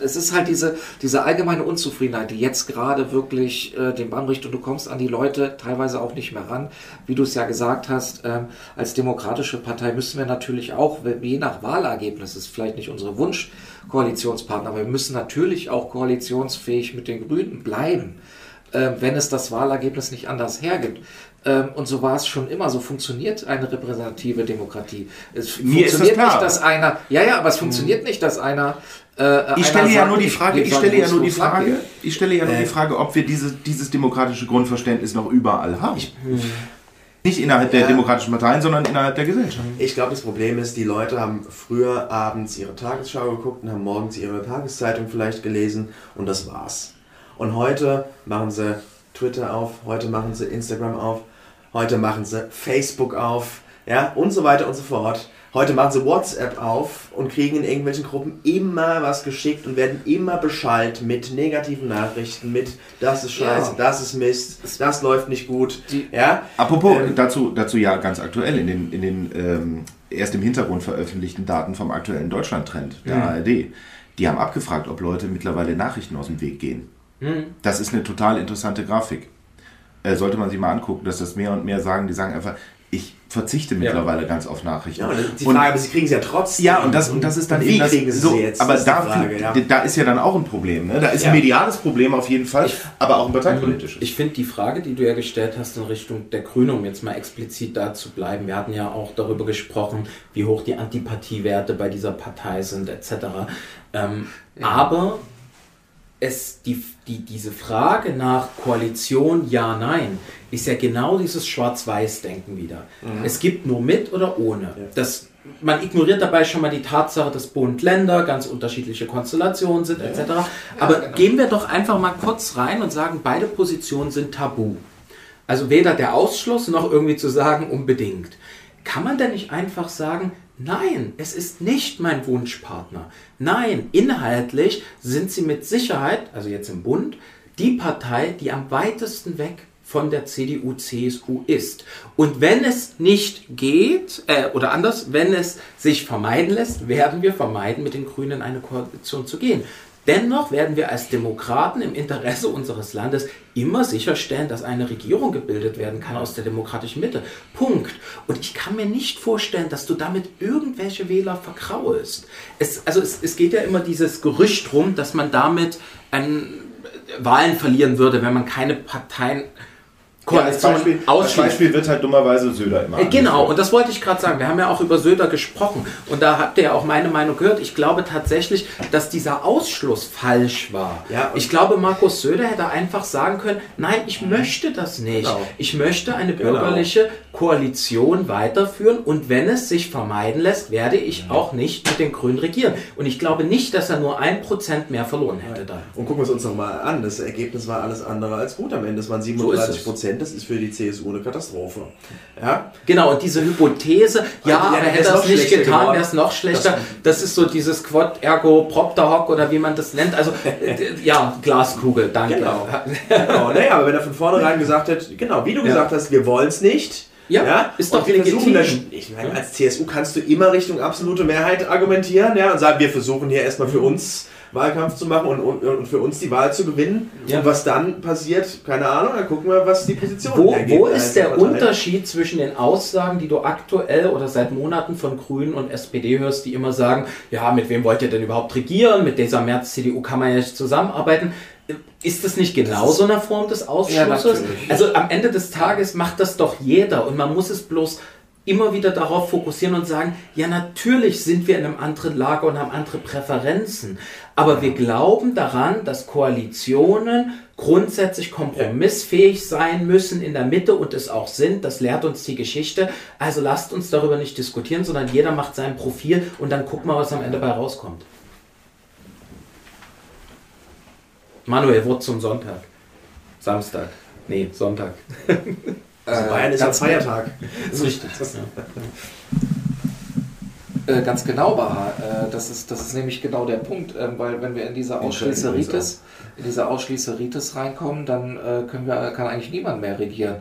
es ist halt diese, diese allgemeine Unzufriedenheit, die jetzt gerade wirklich äh, den Bann bricht und du kommst an die Leute teilweise auch nicht mehr ran. Wie du es ja gesagt hast, ähm, als demokratische Partei müssen wir natürlich auch, je nach Wahlergebnis, ist vielleicht nicht unsere Wunschkoalitionspartner, aber wir müssen natürlich auch koalitionsfähig mit den Grünen bleiben, äh, wenn es das Wahlergebnis nicht anders hergibt. Ähm, und so war es schon immer. So funktioniert eine repräsentative Demokratie. Es Mir ist das funktioniert klar. nicht, dass einer, ja, ja, aber es funktioniert nicht, dass einer äh, Ich stelle ja nur die Frage, ich sag, stelle ja nur die Frage, ich stelle ja nur Äh. die Frage, ob wir diese, dieses demokratische Grundverständnis noch überall haben. Nicht innerhalb der Ja. demokratischen Parteien, sondern innerhalb der Gesellschaft. Ich glaube, das Problem ist, die Leute haben früher abends ihre Tagesschau geguckt und haben morgens ihre Tageszeitung vielleicht gelesen und das war's. Und heute machen sie Twitter auf, heute machen sie Instagram auf, heute machen sie Facebook auf, ja, und so weiter und so fort. Heute machen sie WhatsApp auf und kriegen in irgendwelchen Gruppen immer was geschickt und werden immer beschallt mit negativen Nachrichten, mit das ist scheiße, Ja. das ist Mist, das läuft nicht gut. Die- ja, Apropos, Ähm, dazu, dazu ja ganz aktuell in den, in den ähm, erst im Hintergrund veröffentlichten Daten vom aktuellen Deutschland-Trend der Mhm. ARD. Die haben abgefragt, ob Leute mittlerweile Nachrichten aus dem Weg gehen. Mhm. Das ist eine total interessante Grafik. Äh, sollte man sich mal angucken, dass das mehr und mehr sagen, die sagen einfach, ich verzichte mittlerweile ganz auf Nachrichten. Ja, und die Und- Frage, aber sie kriegen sie ja trotzdem. ja, und das, und das ist dann Wie eben das, kriegen sie so, sie jetzt? aber da, Frage, ja. da ist ja dann auch ein Problem. Ne? Da ist Ja. ein mediales Problem auf jeden Fall, aber auch ein parteipolitisches. Ich finde die Frage, die du ja gestellt hast in Richtung der Grünen, um jetzt mal explizit da zu bleiben, wir hatten ja auch darüber gesprochen, wie hoch die Antipathiewerte bei dieser Partei sind, etc. Ähm, Aber es, die, die, diese Frage nach Koalition, ja, nein, ist ja genau dieses Schwarz-Weiß-Denken wieder. Es gibt nur mit oder ohne. Das, man ignoriert dabei schon mal die Tatsache, dass Bund, Länder ganz unterschiedliche Konstellationen sind, etc. Aber gehen wir doch einfach mal kurz rein und sagen, beide Positionen sind tabu. Also weder der Ausschluss noch irgendwie zu sagen, unbedingt. Kann man denn nicht einfach sagen, nein, es ist nicht mein Wunschpartner. Nein, inhaltlich sind sie mit Sicherheit, also jetzt im Bund, die Partei, die am weitesten weg von der CDU, CSU ist. Und wenn es nicht geht, äh, oder anders, wenn es sich vermeiden lässt, werden wir vermeiden, mit den Grünen in eine Koalition zu gehen. Dennoch werden wir als Demokraten im Interesse unseres Landes immer sicherstellen, dass eine Regierung gebildet werden kann aus der demokratischen Mitte. Punkt. Und ich kann mir nicht vorstellen, dass du damit irgendwelche Wähler verkraulst. Es, also es, es geht ja immer dieses Gerücht rum, dass man damit ähm, Wahlen verlieren würde, wenn man keine Parteien Ja, als, Beispiel, als ausschließt. Beispiel wird halt dummerweise Söder immer Äh, Genau, angeführt. und das wollte ich gerade sagen. Wir haben ja auch über Söder gesprochen und da habt ihr ja auch meine Meinung gehört. Ich glaube tatsächlich, dass dieser Ausschluss falsch war. Ja, ich glaube, Markus Söder hätte einfach sagen können, nein, ich möchte das nicht. Genau. Ich möchte eine Genau. Koalition weiterführen und wenn es sich vermeiden lässt, werde ich auch nicht mit den Grünen regieren. Und ich glaube nicht, dass er nur ein Prozent mehr verloren hätte da. Und gucken wir es uns nochmal an. Das Ergebnis war alles andere als gut am Ende. Es waren So ist 37 es. Prozent. Das ist für die CSU eine Katastrophe. Ja? Genau, und diese Hypothese, ja, Ja, aber hätte er es nicht getan, wäre es noch schlechter. Das, ist so dieses Quod ergo propter hoc oder wie man das nennt. Also, [laughs] ja, Glaskugel, danke. Genau. [laughs] genau. Naja, aber wenn er von vornherein gesagt hätte, genau, wie du gesagt hast, wir wollen es nicht. Ja, ist doch legitim. dann, ich meine, als CSU kannst du immer Richtung absolute Mehrheit argumentieren, ja, und sagen, wir versuchen hier erstmal für uns Wahlkampf zu machen und, und, und für uns die Wahl zu gewinnen. Ja. Und was dann passiert, keine Ahnung, dann gucken wir, was die Position Wo, wo ist der. Unterschied zwischen den Aussagen, die du aktuell oder seit Monaten von Grünen und SPD hörst, die immer sagen, ja, mit wem wollt ihr denn überhaupt regieren? Mit dieser März-CDU kann man ja nicht zusammenarbeiten. Ist das nicht genauso eine Form des Ausschlusses? natürlich. also am Ende des Tages macht das doch jeder und man muss es bloß immer wieder darauf fokussieren und sagen, ja natürlich sind wir in einem anderen Lager und haben andere Präferenzen, aber wir glauben daran, dass Koalitionen grundsätzlich kompromissfähig sein müssen in der Mitte und es auch sind. Das lehrt uns die Geschichte. Also lasst uns darüber nicht diskutieren, sondern jeder macht sein Profil und dann gucken wir, was am Ende bei rauskommt. Manuel, Wort zum Sonntag. Samstag. Nee, Sonntag. [laughs] Also Bayern ist ja ein Feiertag. Das ist richtig. Ja. Äh, ganz genau, Baha. Äh, das, ist, das ist nämlich genau der Punkt, ähm, weil wenn wir in diese Ausschließeritis, in diese Ausschließeritis reinkommen, dann äh, können wir, kann eigentlich niemand mehr regieren.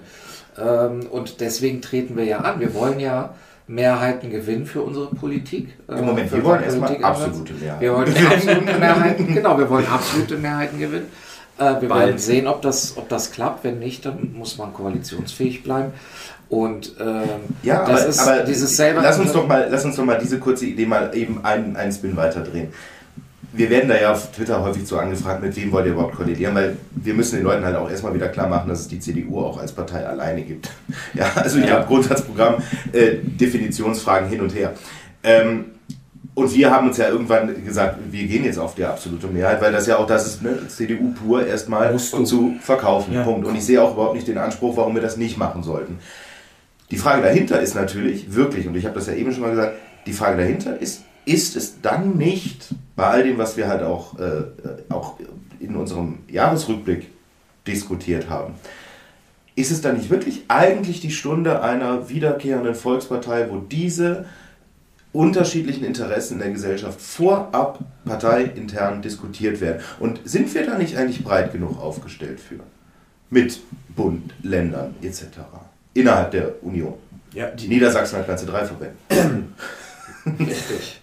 Ähm, und deswegen treten wir ja an. Wir wollen ja Mehrheiten gewinnen für unsere Politik. Im Moment, für wir wollen erstmal absolute Mehrheit. Wir wollen absolute Mehrheiten, genau, wir wollen absolute Mehrheiten gewinnen. Äh, wir Bald. werden sehen, ob das, ob das klappt. Wenn nicht, dann muss man koalitionsfähig bleiben. Und ähm, Ja, das aber, ist aber dieses selber. lass uns doch mal, lass uns doch mal diese kurze Idee mal eben einen, einen Spin weiterdrehen. Wir werden da ja auf Twitter häufig so angefragt, mit wem wollt ihr überhaupt koalieren, weil wir müssen den Leuten halt auch erstmal wieder klar machen, dass es die CDU auch als Partei alleine gibt. [laughs] Ja, also ihr habt Grundsatzprogramm, äh, Definitionsfragen hin und her. Ähm, und wir haben uns ja irgendwann gesagt, wir gehen jetzt auf die absolute Mehrheit, weil das ja auch das ist, ne, CDU pur erstmal zu verkaufen. Ja. Punkt. Und ich sehe auch überhaupt nicht den Anspruch, warum wir das nicht machen sollten. Die Frage dahinter ist natürlich wirklich, und ich habe das ja eben schon mal gesagt, die Frage dahinter ist, ist es dann nicht, bei all dem, was wir halt auch, äh, auch in unserem Jahresrückblick diskutiert haben, ist es dann nicht wirklich eigentlich die Stunde einer wiederkehrenden Volkspartei, wo diese unterschiedlichen Interessen in der Gesellschaft vorab parteiintern diskutiert werden? Und sind wir da nicht eigentlich breit genug aufgestellt für? Mit Bund, Ländern etc. Innerhalb der Union. Ja, die, Niedersachsen hat ganze drei Verbände. [clears throat] Richtig.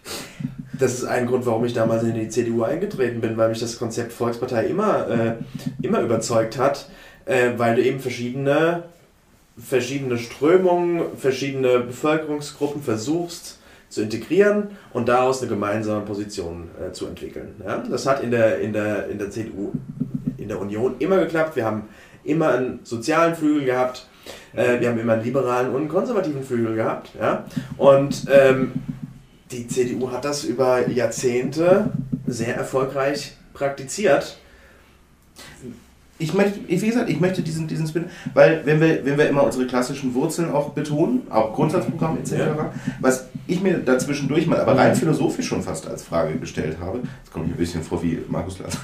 Das ist ein Grund, warum ich damals in die CDU eingetreten bin, weil mich das Konzept Volkspartei immer, äh, immer überzeugt hat, äh, weil du eben verschiedene, verschiedene Strömungen, verschiedene Bevölkerungsgruppen versuchst zu integrieren und daraus eine gemeinsame Position äh, zu entwickeln. Ja? Das hat in der, in, der, in der CDU, in der Union immer geklappt. Wir haben immer einen sozialen Flügel gehabt, äh, wir haben immer einen liberalen und einen konservativen Flügel gehabt. Ja? Und ähm, die CDU hat das über Jahrzehnte sehr erfolgreich praktiziert. Ich möchte, wie gesagt, ich möchte diesen, diesen Spin, weil wenn wir, wenn wir immer unsere klassischen Wurzeln auch betonen, auch Grundsatzprogramm etc., Ja. was ich mir dazwischendurch mal, aber rein philosophisch schon fast als Frage gestellt habe, jetzt komme ich ein bisschen vor wie Markus Lanz,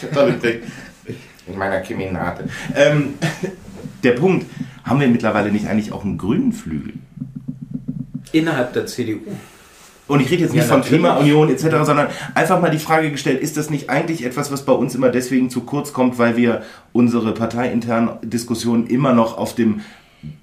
[laughs] in meiner Keminate. Ähm, [laughs] der Punkt, haben wir mittlerweile nicht eigentlich auch einen grünen Flügel? Innerhalb der CDU. Und ich rede jetzt nicht Ja, von natürlich. Klimaunion etc., sondern einfach mal die Frage gestellt, ist das nicht eigentlich etwas, was bei uns immer deswegen zu kurz kommt, weil wir unsere parteiinternen Diskussionen immer noch auf dem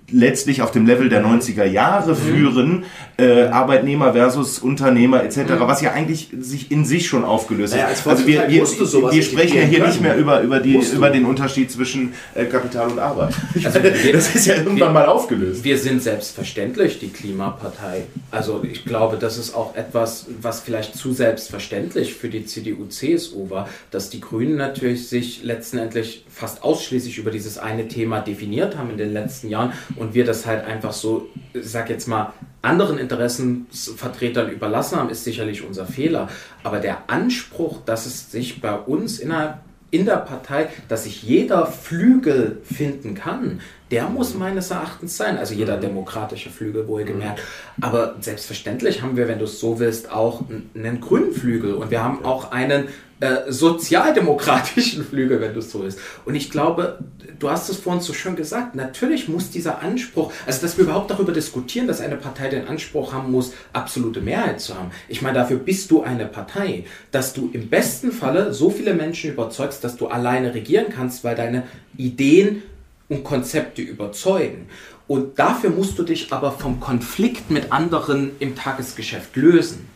letztlich auf dem Level der 90er Jahre führen, äh, Arbeitnehmer versus Unternehmer etc., was ja eigentlich sich in sich schon aufgelöst Naja, hat. als Also wir, wir, wir sprechen ja hier nicht mehr über, über, die, Musst über den Unterschied zwischen äh, Kapital und Arbeit. Also [laughs] wir- das ist ja irgendwann mal aufgelöst. Wir sind selbstverständlich die Klimapartei. Also ich glaube, das ist auch etwas, was vielleicht zu selbstverständlich für die CDU-CSU war, dass die Grünen natürlich sich letztendlich fast ausschließlich über dieses eine Thema definiert haben in den letzten Jahren und wir das halt einfach so, ich sag jetzt mal, anderen Interessensvertretern überlassen haben, ist sicherlich unser Fehler. Aber der Anspruch, dass es sich bei uns innerhalb in der Partei, dass sich jeder Flügel finden kann, der muss meines Erachtens sein. Also jeder demokratische Flügel, wohlgemerkt. Aber selbstverständlich haben wir, wenn du es so willst, auch einen grünen Flügel und wir haben auch einen äh, sozialdemokratischen [laughs] Flügel, wenn du es so willst. Und ich glaube, du hast es vorhin so schön gesagt, natürlich muss dieser Anspruch, also dass wir überhaupt darüber diskutieren, dass eine Partei den Anspruch haben muss, absolute Mehrheit zu haben. Ich meine, dafür bist du eine Partei, dass du im besten Falle so viele Menschen überzeugst, dass du alleine regieren kannst, weil deine Ideen und Konzepte überzeugen. Und dafür musst du dich aber vom Konflikt mit anderen im Tagesgeschäft lösen.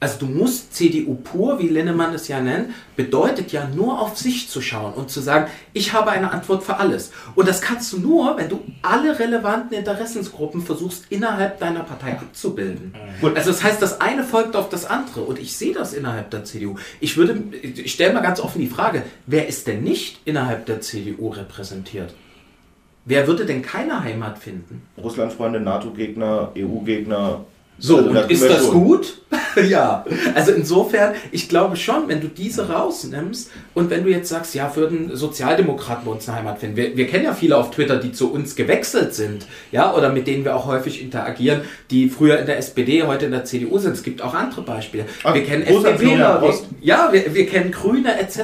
Also du musst CDU pur, wie Linnemann es ja nennt, bedeutet ja nur auf sich zu schauen und zu sagen, ich habe eine Antwort für alles. Und das kannst du nur, wenn du alle relevanten Interessensgruppen versuchst innerhalb deiner Partei abzubilden. Also das heißt, das eine folgt auf das andere und ich sehe das innerhalb der CDU. Ich würde, ich stelle mal ganz offen die Frage, wer ist denn nicht innerhalb der CDU repräsentiert? Wer würde denn keine Heimat finden? Russlandfreunde, NATO-Gegner, EU-Gegner. So, Also und ist das schon. gut? [laughs] ja. Also insofern, ich glaube schon, wenn du diese rausnimmst und wenn du jetzt sagst, ja, würden Sozialdemokraten bei uns eine Heimat finden. Wir, wir kennen ja viele auf Twitter, die zu uns gewechselt sind, ja, oder mit denen wir auch häufig interagieren, die früher in der SPD, heute in der CDU sind. Es gibt auch andere Beispiele. Ach, wir kennen FDPler, wir, ja, wir, wir kennen Grüne etc.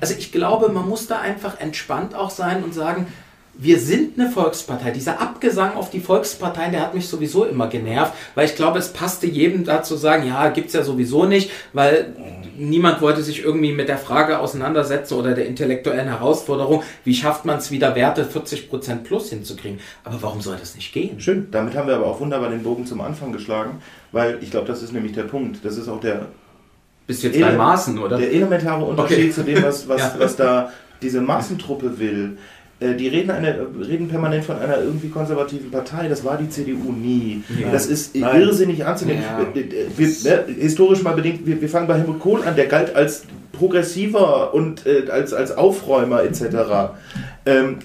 Also ich glaube, man muss da einfach entspannt auch sein und sagen, wir sind eine Volkspartei. Dieser Abgesang auf die Volksparteien, der hat mich sowieso immer genervt, weil ich glaube, es passte jedem da zu sagen, ja, gibt's ja sowieso nicht, weil niemand wollte sich irgendwie mit der Frage auseinandersetzen oder der intellektuellen Herausforderung, wie schafft man es wieder Werte 40% plus hinzukriegen. Aber warum soll das nicht gehen? Schön, damit haben wir aber auch wunderbar den Bogen zum Anfang geschlagen, weil ich glaube, das ist nämlich der Punkt. Das ist auch der, Bist du jetzt bei Maßen, oder? der elementare Unterschied Okay. zu dem, was, was, [laughs] Ja. was da diese Massentruppe will. Äh, Die reden, eine, reden permanent von einer irgendwie konservativen Partei. Das war die CDU nie. Ja. Das ist Nein. irrsinnig anzunehmen. Ja. Wir, wir, ne, historisch mal bedingt, wir, wir fangen bei Helmut Kohl an, der galt als progressiver und äh, als, als Aufräumer etc. Ähm,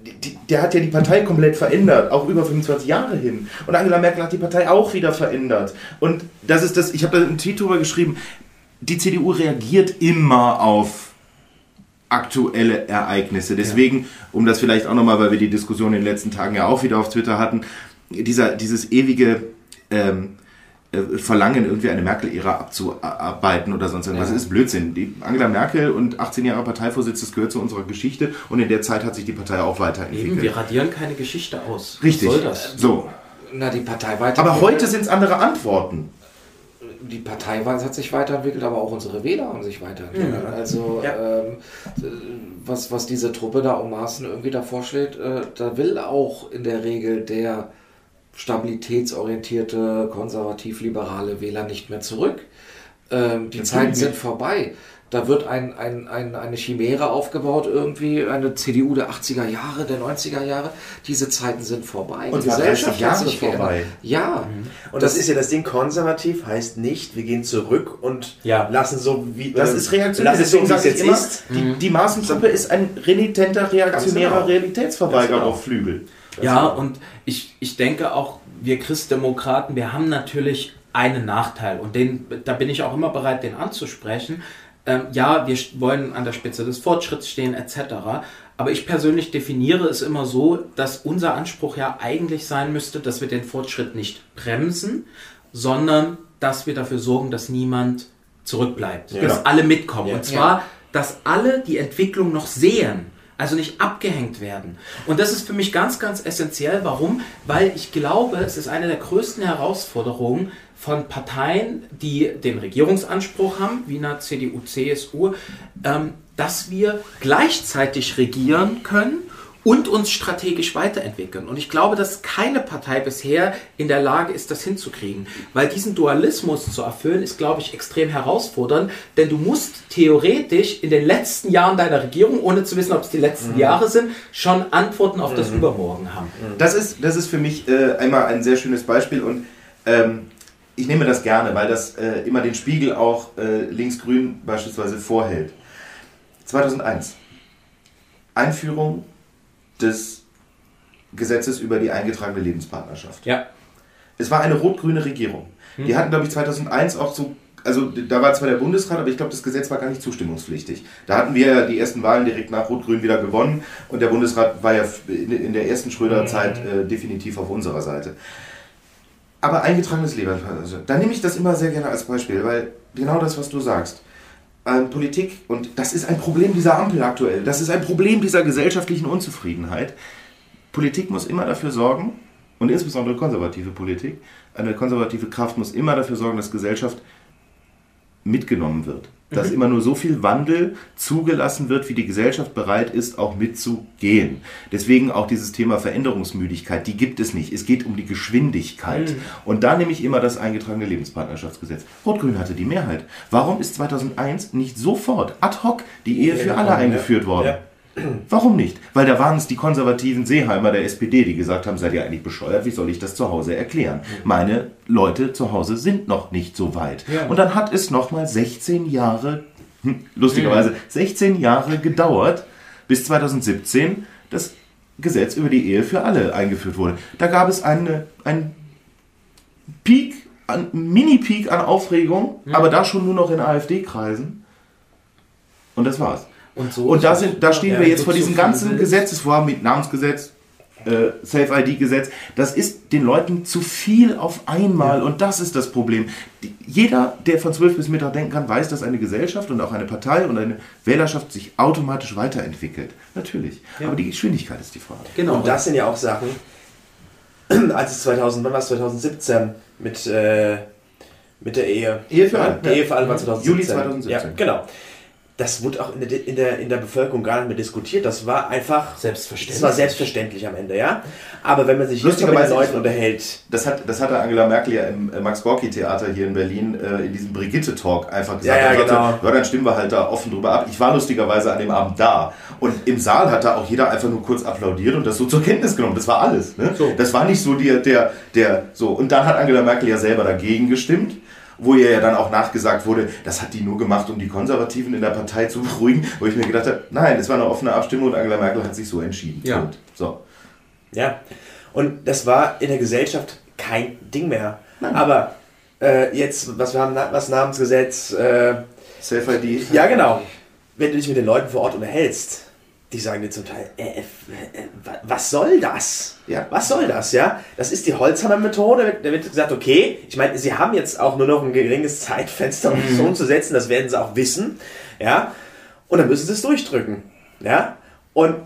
die, der hat ja die Partei komplett verändert, auch über 25 Jahre hin. Und Angela Merkel hat die Partei auch wieder verändert. Und das ist das, ich habe da einen Tweet drüber geschrieben, die CDU reagiert immer auf aktuelle Ereignisse. Deswegen, um das vielleicht auch nochmal, weil wir die Diskussion in den letzten Tagen ja auch wieder auf Twitter hatten, dieser, dieses ewige ähm, äh, Verlangen, irgendwie eine Merkel-Ära abzuarbeiten oder sonst irgendwas, Ja. ist Blödsinn. Die Angela Merkel und 18 Jahre Parteivorsitz, das gehört zu unserer Geschichte und in der Zeit hat sich die Partei auch weiterentwickelt. Eben, wir radieren keine Geschichte aus. Richtig. Was soll das? So. Na, die Partei weiterentwickelt. Aber heute sind es andere Antworten. Die Partei hat sich weiterentwickelt, aber auch unsere Wähler haben sich weiterentwickelt. Also ähm, äh, was, was diese Truppe da um Maßen irgendwie da vorschlägt, äh, da will auch in der Regel der stabilitätsorientierte, konservativ-liberale Wähler nicht mehr zurück. Ähm, die Zeiten sind vorbei. Da wird ein, ein, ein, eine Chimäre aufgebaut, irgendwie eine CDU der 80er Jahre, der 90er Jahre. Diese Zeiten sind vorbei. Und die 30 Jahre geändert. vorbei. Ja. Und das, ist ja das Ding, konservativ heißt nicht, wir gehen zurück und Ja. lassen so wie. Das äh, ist reaktionär. Lassen es so, wie es jetzt immer, ist. die, die Maßengruppe ist ein renitenter, reaktionärer Ganz genau. Realitätsverweigerer genau. auf Flügel. Ja, und ich, ich denke auch, wir Christdemokraten, wir haben natürlich einen Nachteil und den, da bin ich auch immer bereit, den anzusprechen. Ähm, ja, wir wollen an der Spitze des Fortschritts stehen etc. Aber ich persönlich definiere es immer so, dass unser Anspruch ja eigentlich sein müsste, dass wir den Fortschritt nicht bremsen, sondern dass wir dafür sorgen, dass niemand zurückbleibt, dass Genau. alle mitkommen. Ja. Und zwar, dass alle die Entwicklung noch sehen. Also nicht abgehängt werden. Und das ist für mich ganz, ganz essentiell. Warum? Weil ich glaube, es ist eine der größten Herausforderungen von Parteien, die den Regierungsanspruch haben, wie einer CDU, CSU, ähm, dass wir gleichzeitig regieren können und uns strategisch weiterentwickeln. Und ich glaube, dass keine Partei bisher in der Lage ist, das hinzukriegen. Weil diesen Dualismus zu erfüllen, ist, glaube ich, extrem herausfordernd. Denn du musst theoretisch in den letzten Jahren deiner Regierung, ohne zu wissen, ob es die letzten Jahre sind, schon Antworten auf das Übermorgen haben. Das ist, das ist für mich äh, einmal ein sehr schönes Beispiel und ähm, ich nehme das gerne, weil das äh, immer den Spiegel auch äh, linksgrün beispielsweise vorhält. 2001. Einführung des Gesetzes über die eingetragene Lebenspartnerschaft. Ja. Es war eine rot-grüne Regierung. Die hatten, glaube ich, 2001 auch so, also da war zwar der Bundesrat, aber ich glaube, das Gesetz war gar nicht zustimmungspflichtig. Da hatten wir ja die ersten Wahlen direkt nach Rot-Grün wieder gewonnen und der Bundesrat war ja in in der ersten Schröder-Zeit äh, definitiv auf unserer Seite. Aber eingetragenes Leben, also, da nehme ich das immer sehr gerne als Beispiel, weil genau das, was du sagst, ähm, Politik, und das ist ein Problem dieser Ampel aktuell, das ist ein Problem dieser gesellschaftlichen Unzufriedenheit. Politik muss immer dafür sorgen, und insbesondere konservative Politik, eine konservative Kraft muss immer dafür sorgen, dass Gesellschaft mitgenommen wird. Dass immer nur so viel Wandel zugelassen wird, wie die Gesellschaft bereit ist, auch mitzugehen. Deswegen auch dieses Thema Veränderungsmüdigkeit, die gibt es nicht. Es geht um die Geschwindigkeit. Und da nehme ich immer das eingetragene Lebenspartnerschaftsgesetz. Rot-Grün hatte die Mehrheit. Warum ist 2001 nicht sofort ad hoc die Ehe für alle eingeführt worden? Ja. Warum nicht? Weil da waren es die konservativen Seeheimer der SPD, die gesagt haben, seid ihr eigentlich bescheuert, wie soll ich das zu Hause erklären? Meine Leute zu Hause sind noch nicht so weit. Und dann hat es nochmal 16 Jahre, hm, lustigerweise 16 Jahre gedauert, bis 2017 das Gesetz über die Ehe für alle eingeführt wurde. Da gab es eine, einen Peak, einen Mini-Peak an Aufregung, aber da schon nur noch in AfD-Kreisen. Und das war's. Und so Und da, sind, da stehen Ja, wir jetzt so vor diesem viel ganzen. Gesetzesvorhaben mit Namensgesetz, äh, Safe-ID-Gesetz. Das ist den Leuten zu viel auf einmal und das ist das Problem. Die, jeder, der von 12 bis Mittag denken kann, weiß, dass eine Gesellschaft und auch eine Partei und eine Wählerschaft sich automatisch weiterentwickelt. Natürlich. Aber die Geschwindigkeit ist die Frage. Genau. Und das sind ja auch Sachen, [clears throat] als es 2000, wann war es 2017 mit, äh, mit der Ehe? Ehe für Ja, alle, Die ja. Ehe für alle war 2017. Juli 2017. Ja, genau. Das wurde auch in der, in, der, in der Bevölkerung gar nicht mehr diskutiert. Das war einfach. Selbstverständlich. Das war selbstverständlich am Ende, ja. Aber wenn man sich mit Lustigerweise- Leuten unterhält, Das, hat, das hatte Angela Merkel ja im Max-Gorki-Theater hier in Berlin äh, in diesem Brigitte-Talk einfach gesagt. Ja, ja, sagte, genau. ja, dann stimmen wir halt da offen drüber ab. Ich war lustigerweise an dem Abend da. Und im Saal hat da auch jeder einfach nur kurz applaudiert und das so zur Kenntnis genommen. Das war alles. Ne? So. Das war nicht so der, der, der, so. Und dann hat Angela Merkel ja selber dagegen gestimmt. Wo ihr ja dann auch nachgesagt wurde, das hat die nur gemacht, um die Konservativen in der Partei zu beruhigen. Wo ich mir gedacht habe, nein, es war eine offene Abstimmung und Angela Merkel hat sich so entschieden. Ja. Punkt. So. Ja, und das war in der Gesellschaft kein Ding mehr. Aber äh, jetzt, was wir haben, was Namensgesetz, äh, Safe-ID. ja genau, wenn du dich mit den Leuten vor Ort unterhältst, die sagen dir zum Teil, äh, äh, äh, was soll das? Ja. Was soll das, ja? Das ist die Holzhammer-Methode. Da wird gesagt, okay, ich meine, sie haben jetzt auch nur noch ein geringes Zeitfenster, um es so umzusetzen, das werden sie auch wissen, ja? Und dann müssen sie es durchdrücken, ja? Und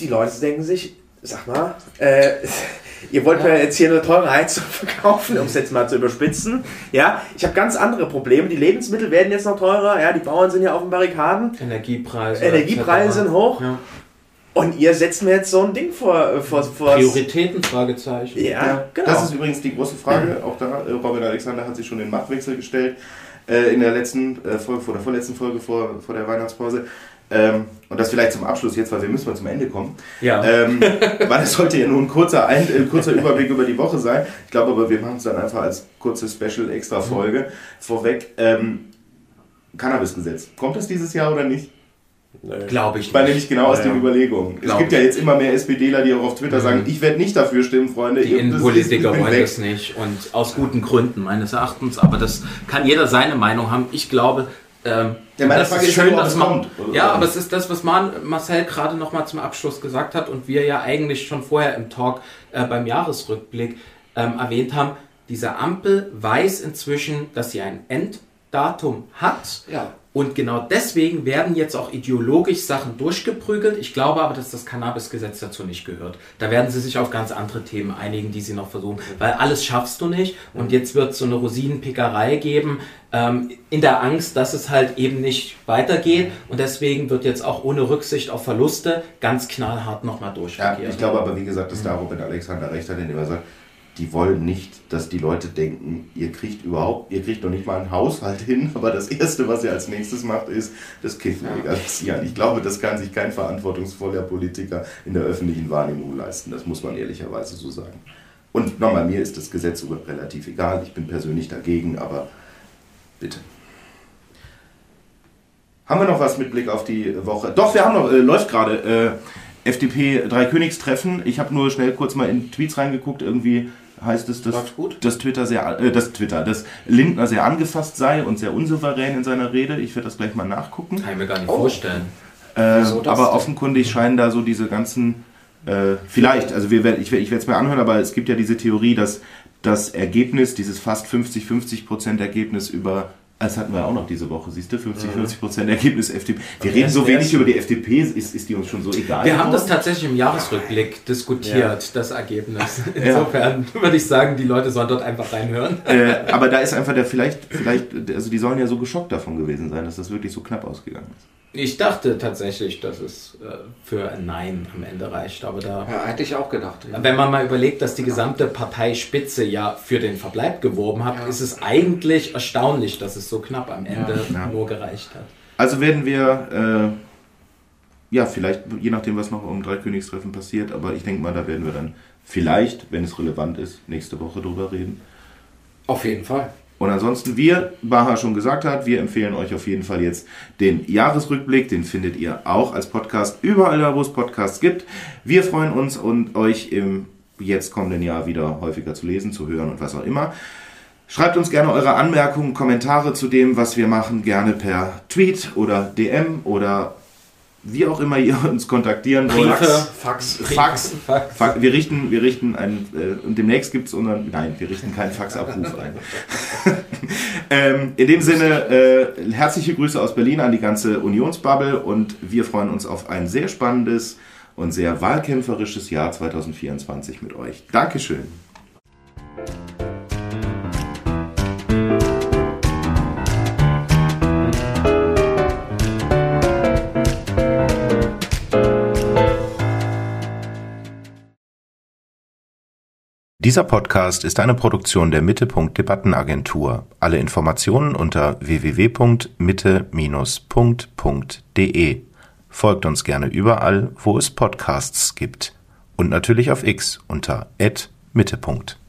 die Leute denken sich, sag mal, äh, [laughs] ihr wollt mir jetzt hier eine teure Heizung verkaufen, um es jetzt mal zu überspitzen. Ja, ich habe ganz andere Probleme. Die Lebensmittel werden jetzt noch teurer. Ja, die Bauern sind ja auf den Barrikaden. Energiepreise. Energiepreise sind hoch. Ja. Und ihr setzt mir jetzt so ein Ding vor. äh, vor, vor Prioritäten, Fragezeichen. Ja, genau. Das ist übrigens die große Frage. Auch da, äh, Robin Alexander hat sich schon den Machtwechsel gestellt äh, in der letzten äh, Folge, vor der vorletzten Folge vor, vor der Weihnachtspause. Ähm, und das vielleicht zum Abschluss jetzt, weil wir müssen mal zum Ende kommen. Ja. Ähm, [laughs] weil es sollte ja nur ein kurzer, ein, äh, kurzer Überblick über die Woche sein. Ich glaube aber, wir machen es dann einfach als kurze Special-Extra-Folge vorweg. Ähm, Cannabis-Gesetz. Kommt es dieses Jahr oder nicht? Glaube ich Weil nicht. nämlich genau aus Ja, den. Überlegungen. Es gibt ja jetzt immer mehr SPDler, die auch auf Twitter sagen, ich werde nicht dafür stimmen, Freunde. Die Innenpolitiker wollen weg. das nicht und aus guten Gründen meines Erachtens, aber das kann jeder seine Meinung haben. Ich glaube, ähm, Ja, meine das Frage ist schön, dass man, kommt, ja, aber es ist das, was Marcel gerade noch mal zum Abschluss gesagt hat und wir ja eigentlich schon vorher im Talk äh, beim Jahresrückblick ähm, erwähnt haben. Diese Ampel weiß inzwischen, dass sie ein Enddatum hat. Ja. Und genau deswegen werden jetzt auch ideologisch Sachen durchgeprügelt. Ich glaube aber, dass das Cannabis-Gesetz dazu nicht gehört. Da werden sie sich auf ganz andere Themen einigen, die sie noch versuchen. Weil alles schaffst du nicht. Und jetzt wird es so eine Rosinenpickerei geben, ähm, in der Angst, dass es halt eben nicht weitergeht. Und deswegen wird jetzt auch ohne Rücksicht auf Verluste ganz knallhart nochmal Ja, durchregiert. ich glaube aber, wie gesagt, dass da Robin Alexander recht hat, indem er sagt, die wollen nicht, dass die Leute denken, ihr kriegt überhaupt, ihr kriegt noch nicht mal einen Haushalt hin, [laughs] aber das Erste, was ihr als nächstes macht, ist das Kiffen legalisieren. Ich glaube, das kann sich kein verantwortungsvoller Politiker in der öffentlichen Wahrnehmung leisten. Das muss man ehrlicherweise so sagen. Und nochmal, mir ist das Gesetz sogar relativ egal. Ich bin persönlich dagegen, aber bitte. Haben wir noch was mit Blick auf die Woche? Doch, wir haben noch, äh, läuft gerade äh, FDP Dreikönigstreffen. Ich habe nur schnell kurz mal in Tweets reingeguckt. Irgendwie heißt es, dass, dass Twitter sehr, äh, dass Twitter, dass Lindner sehr angefasst sei und sehr unsouverän in seiner Rede. Ich werde das gleich mal nachgucken. Kann ich mir gar nicht Oh. vorstellen. Äh, aber denn? offenkundig scheinen da so diese ganzen, äh, vielleicht, also wir, ich, ich werde es mir anhören, aber es gibt ja diese Theorie, dass das Ergebnis, dieses fast 50-50% Ergebnis über, das hatten wir auch noch diese Woche, siehst du, 50-50% Ergebnis FDP. Wir reden so wenig über die FDP, ist, ist die uns schon so egal? Wir haben das tatsächlich im Jahresrückblick diskutiert, das Ergebnis. [laughs] Insofern würde ich sagen, die Leute sollen dort einfach reinhören. äh, aber da ist einfach der, vielleicht, vielleicht, also die sollen ja so geschockt davon gewesen sein, dass das wirklich so knapp ausgegangen ist. Ich dachte tatsächlich, dass es äh, für ein Nein am Ende reicht. Aber da, Ja, hätte ich auch gedacht. Ja. wenn man mal überlegt, dass die gesamte Parteispitze ja für den Verbleib geworben hat, Ja. ist es eigentlich erstaunlich, dass es so knapp am Ende nur gereicht hat. Also werden wir, äh, ja, vielleicht, je nachdem, was noch um Dreikönigstreffen passiert, aber ich denke mal, da werden wir dann vielleicht, wenn es relevant ist, nächste Woche drüber reden. Auf jeden Fall. Und ansonsten, wir, Baha schon gesagt hat, wir empfehlen euch auf jeden Fall jetzt den Jahresrückblick. Den findet ihr auch als Podcast überall da, wo es Podcasts gibt. Wir freuen uns und euch im jetzt kommenden Jahr wieder häufiger zu lesen, zu hören und was auch immer. Schreibt uns gerne eure Anmerkungen, Kommentare zu dem, was wir machen, gerne per Tweet oder DM oder wie auch immer ihr uns kontaktieren wollt. Fax. Fax. Fax. Fa- Wir richten, wir richten einen, äh, und demnächst gibt es unseren, nein, wir richten keinen Faxabruf ein. [laughs] ähm, in dem Sinne, äh, herzliche Grüße aus Berlin an die ganze Unionsbubble und wir freuen uns auf ein sehr spannendes und sehr wahlkämpferisches Jahr 2024 mit euch. Dankeschön. Dieser Podcast ist eine Produktion der Mittelpunkt Debattenagentur. Alle Informationen unter www.mitte-punkt.de. Folgt uns gerne überall, wo es Podcasts gibt. Und natürlich auf X unter @mittepunkt.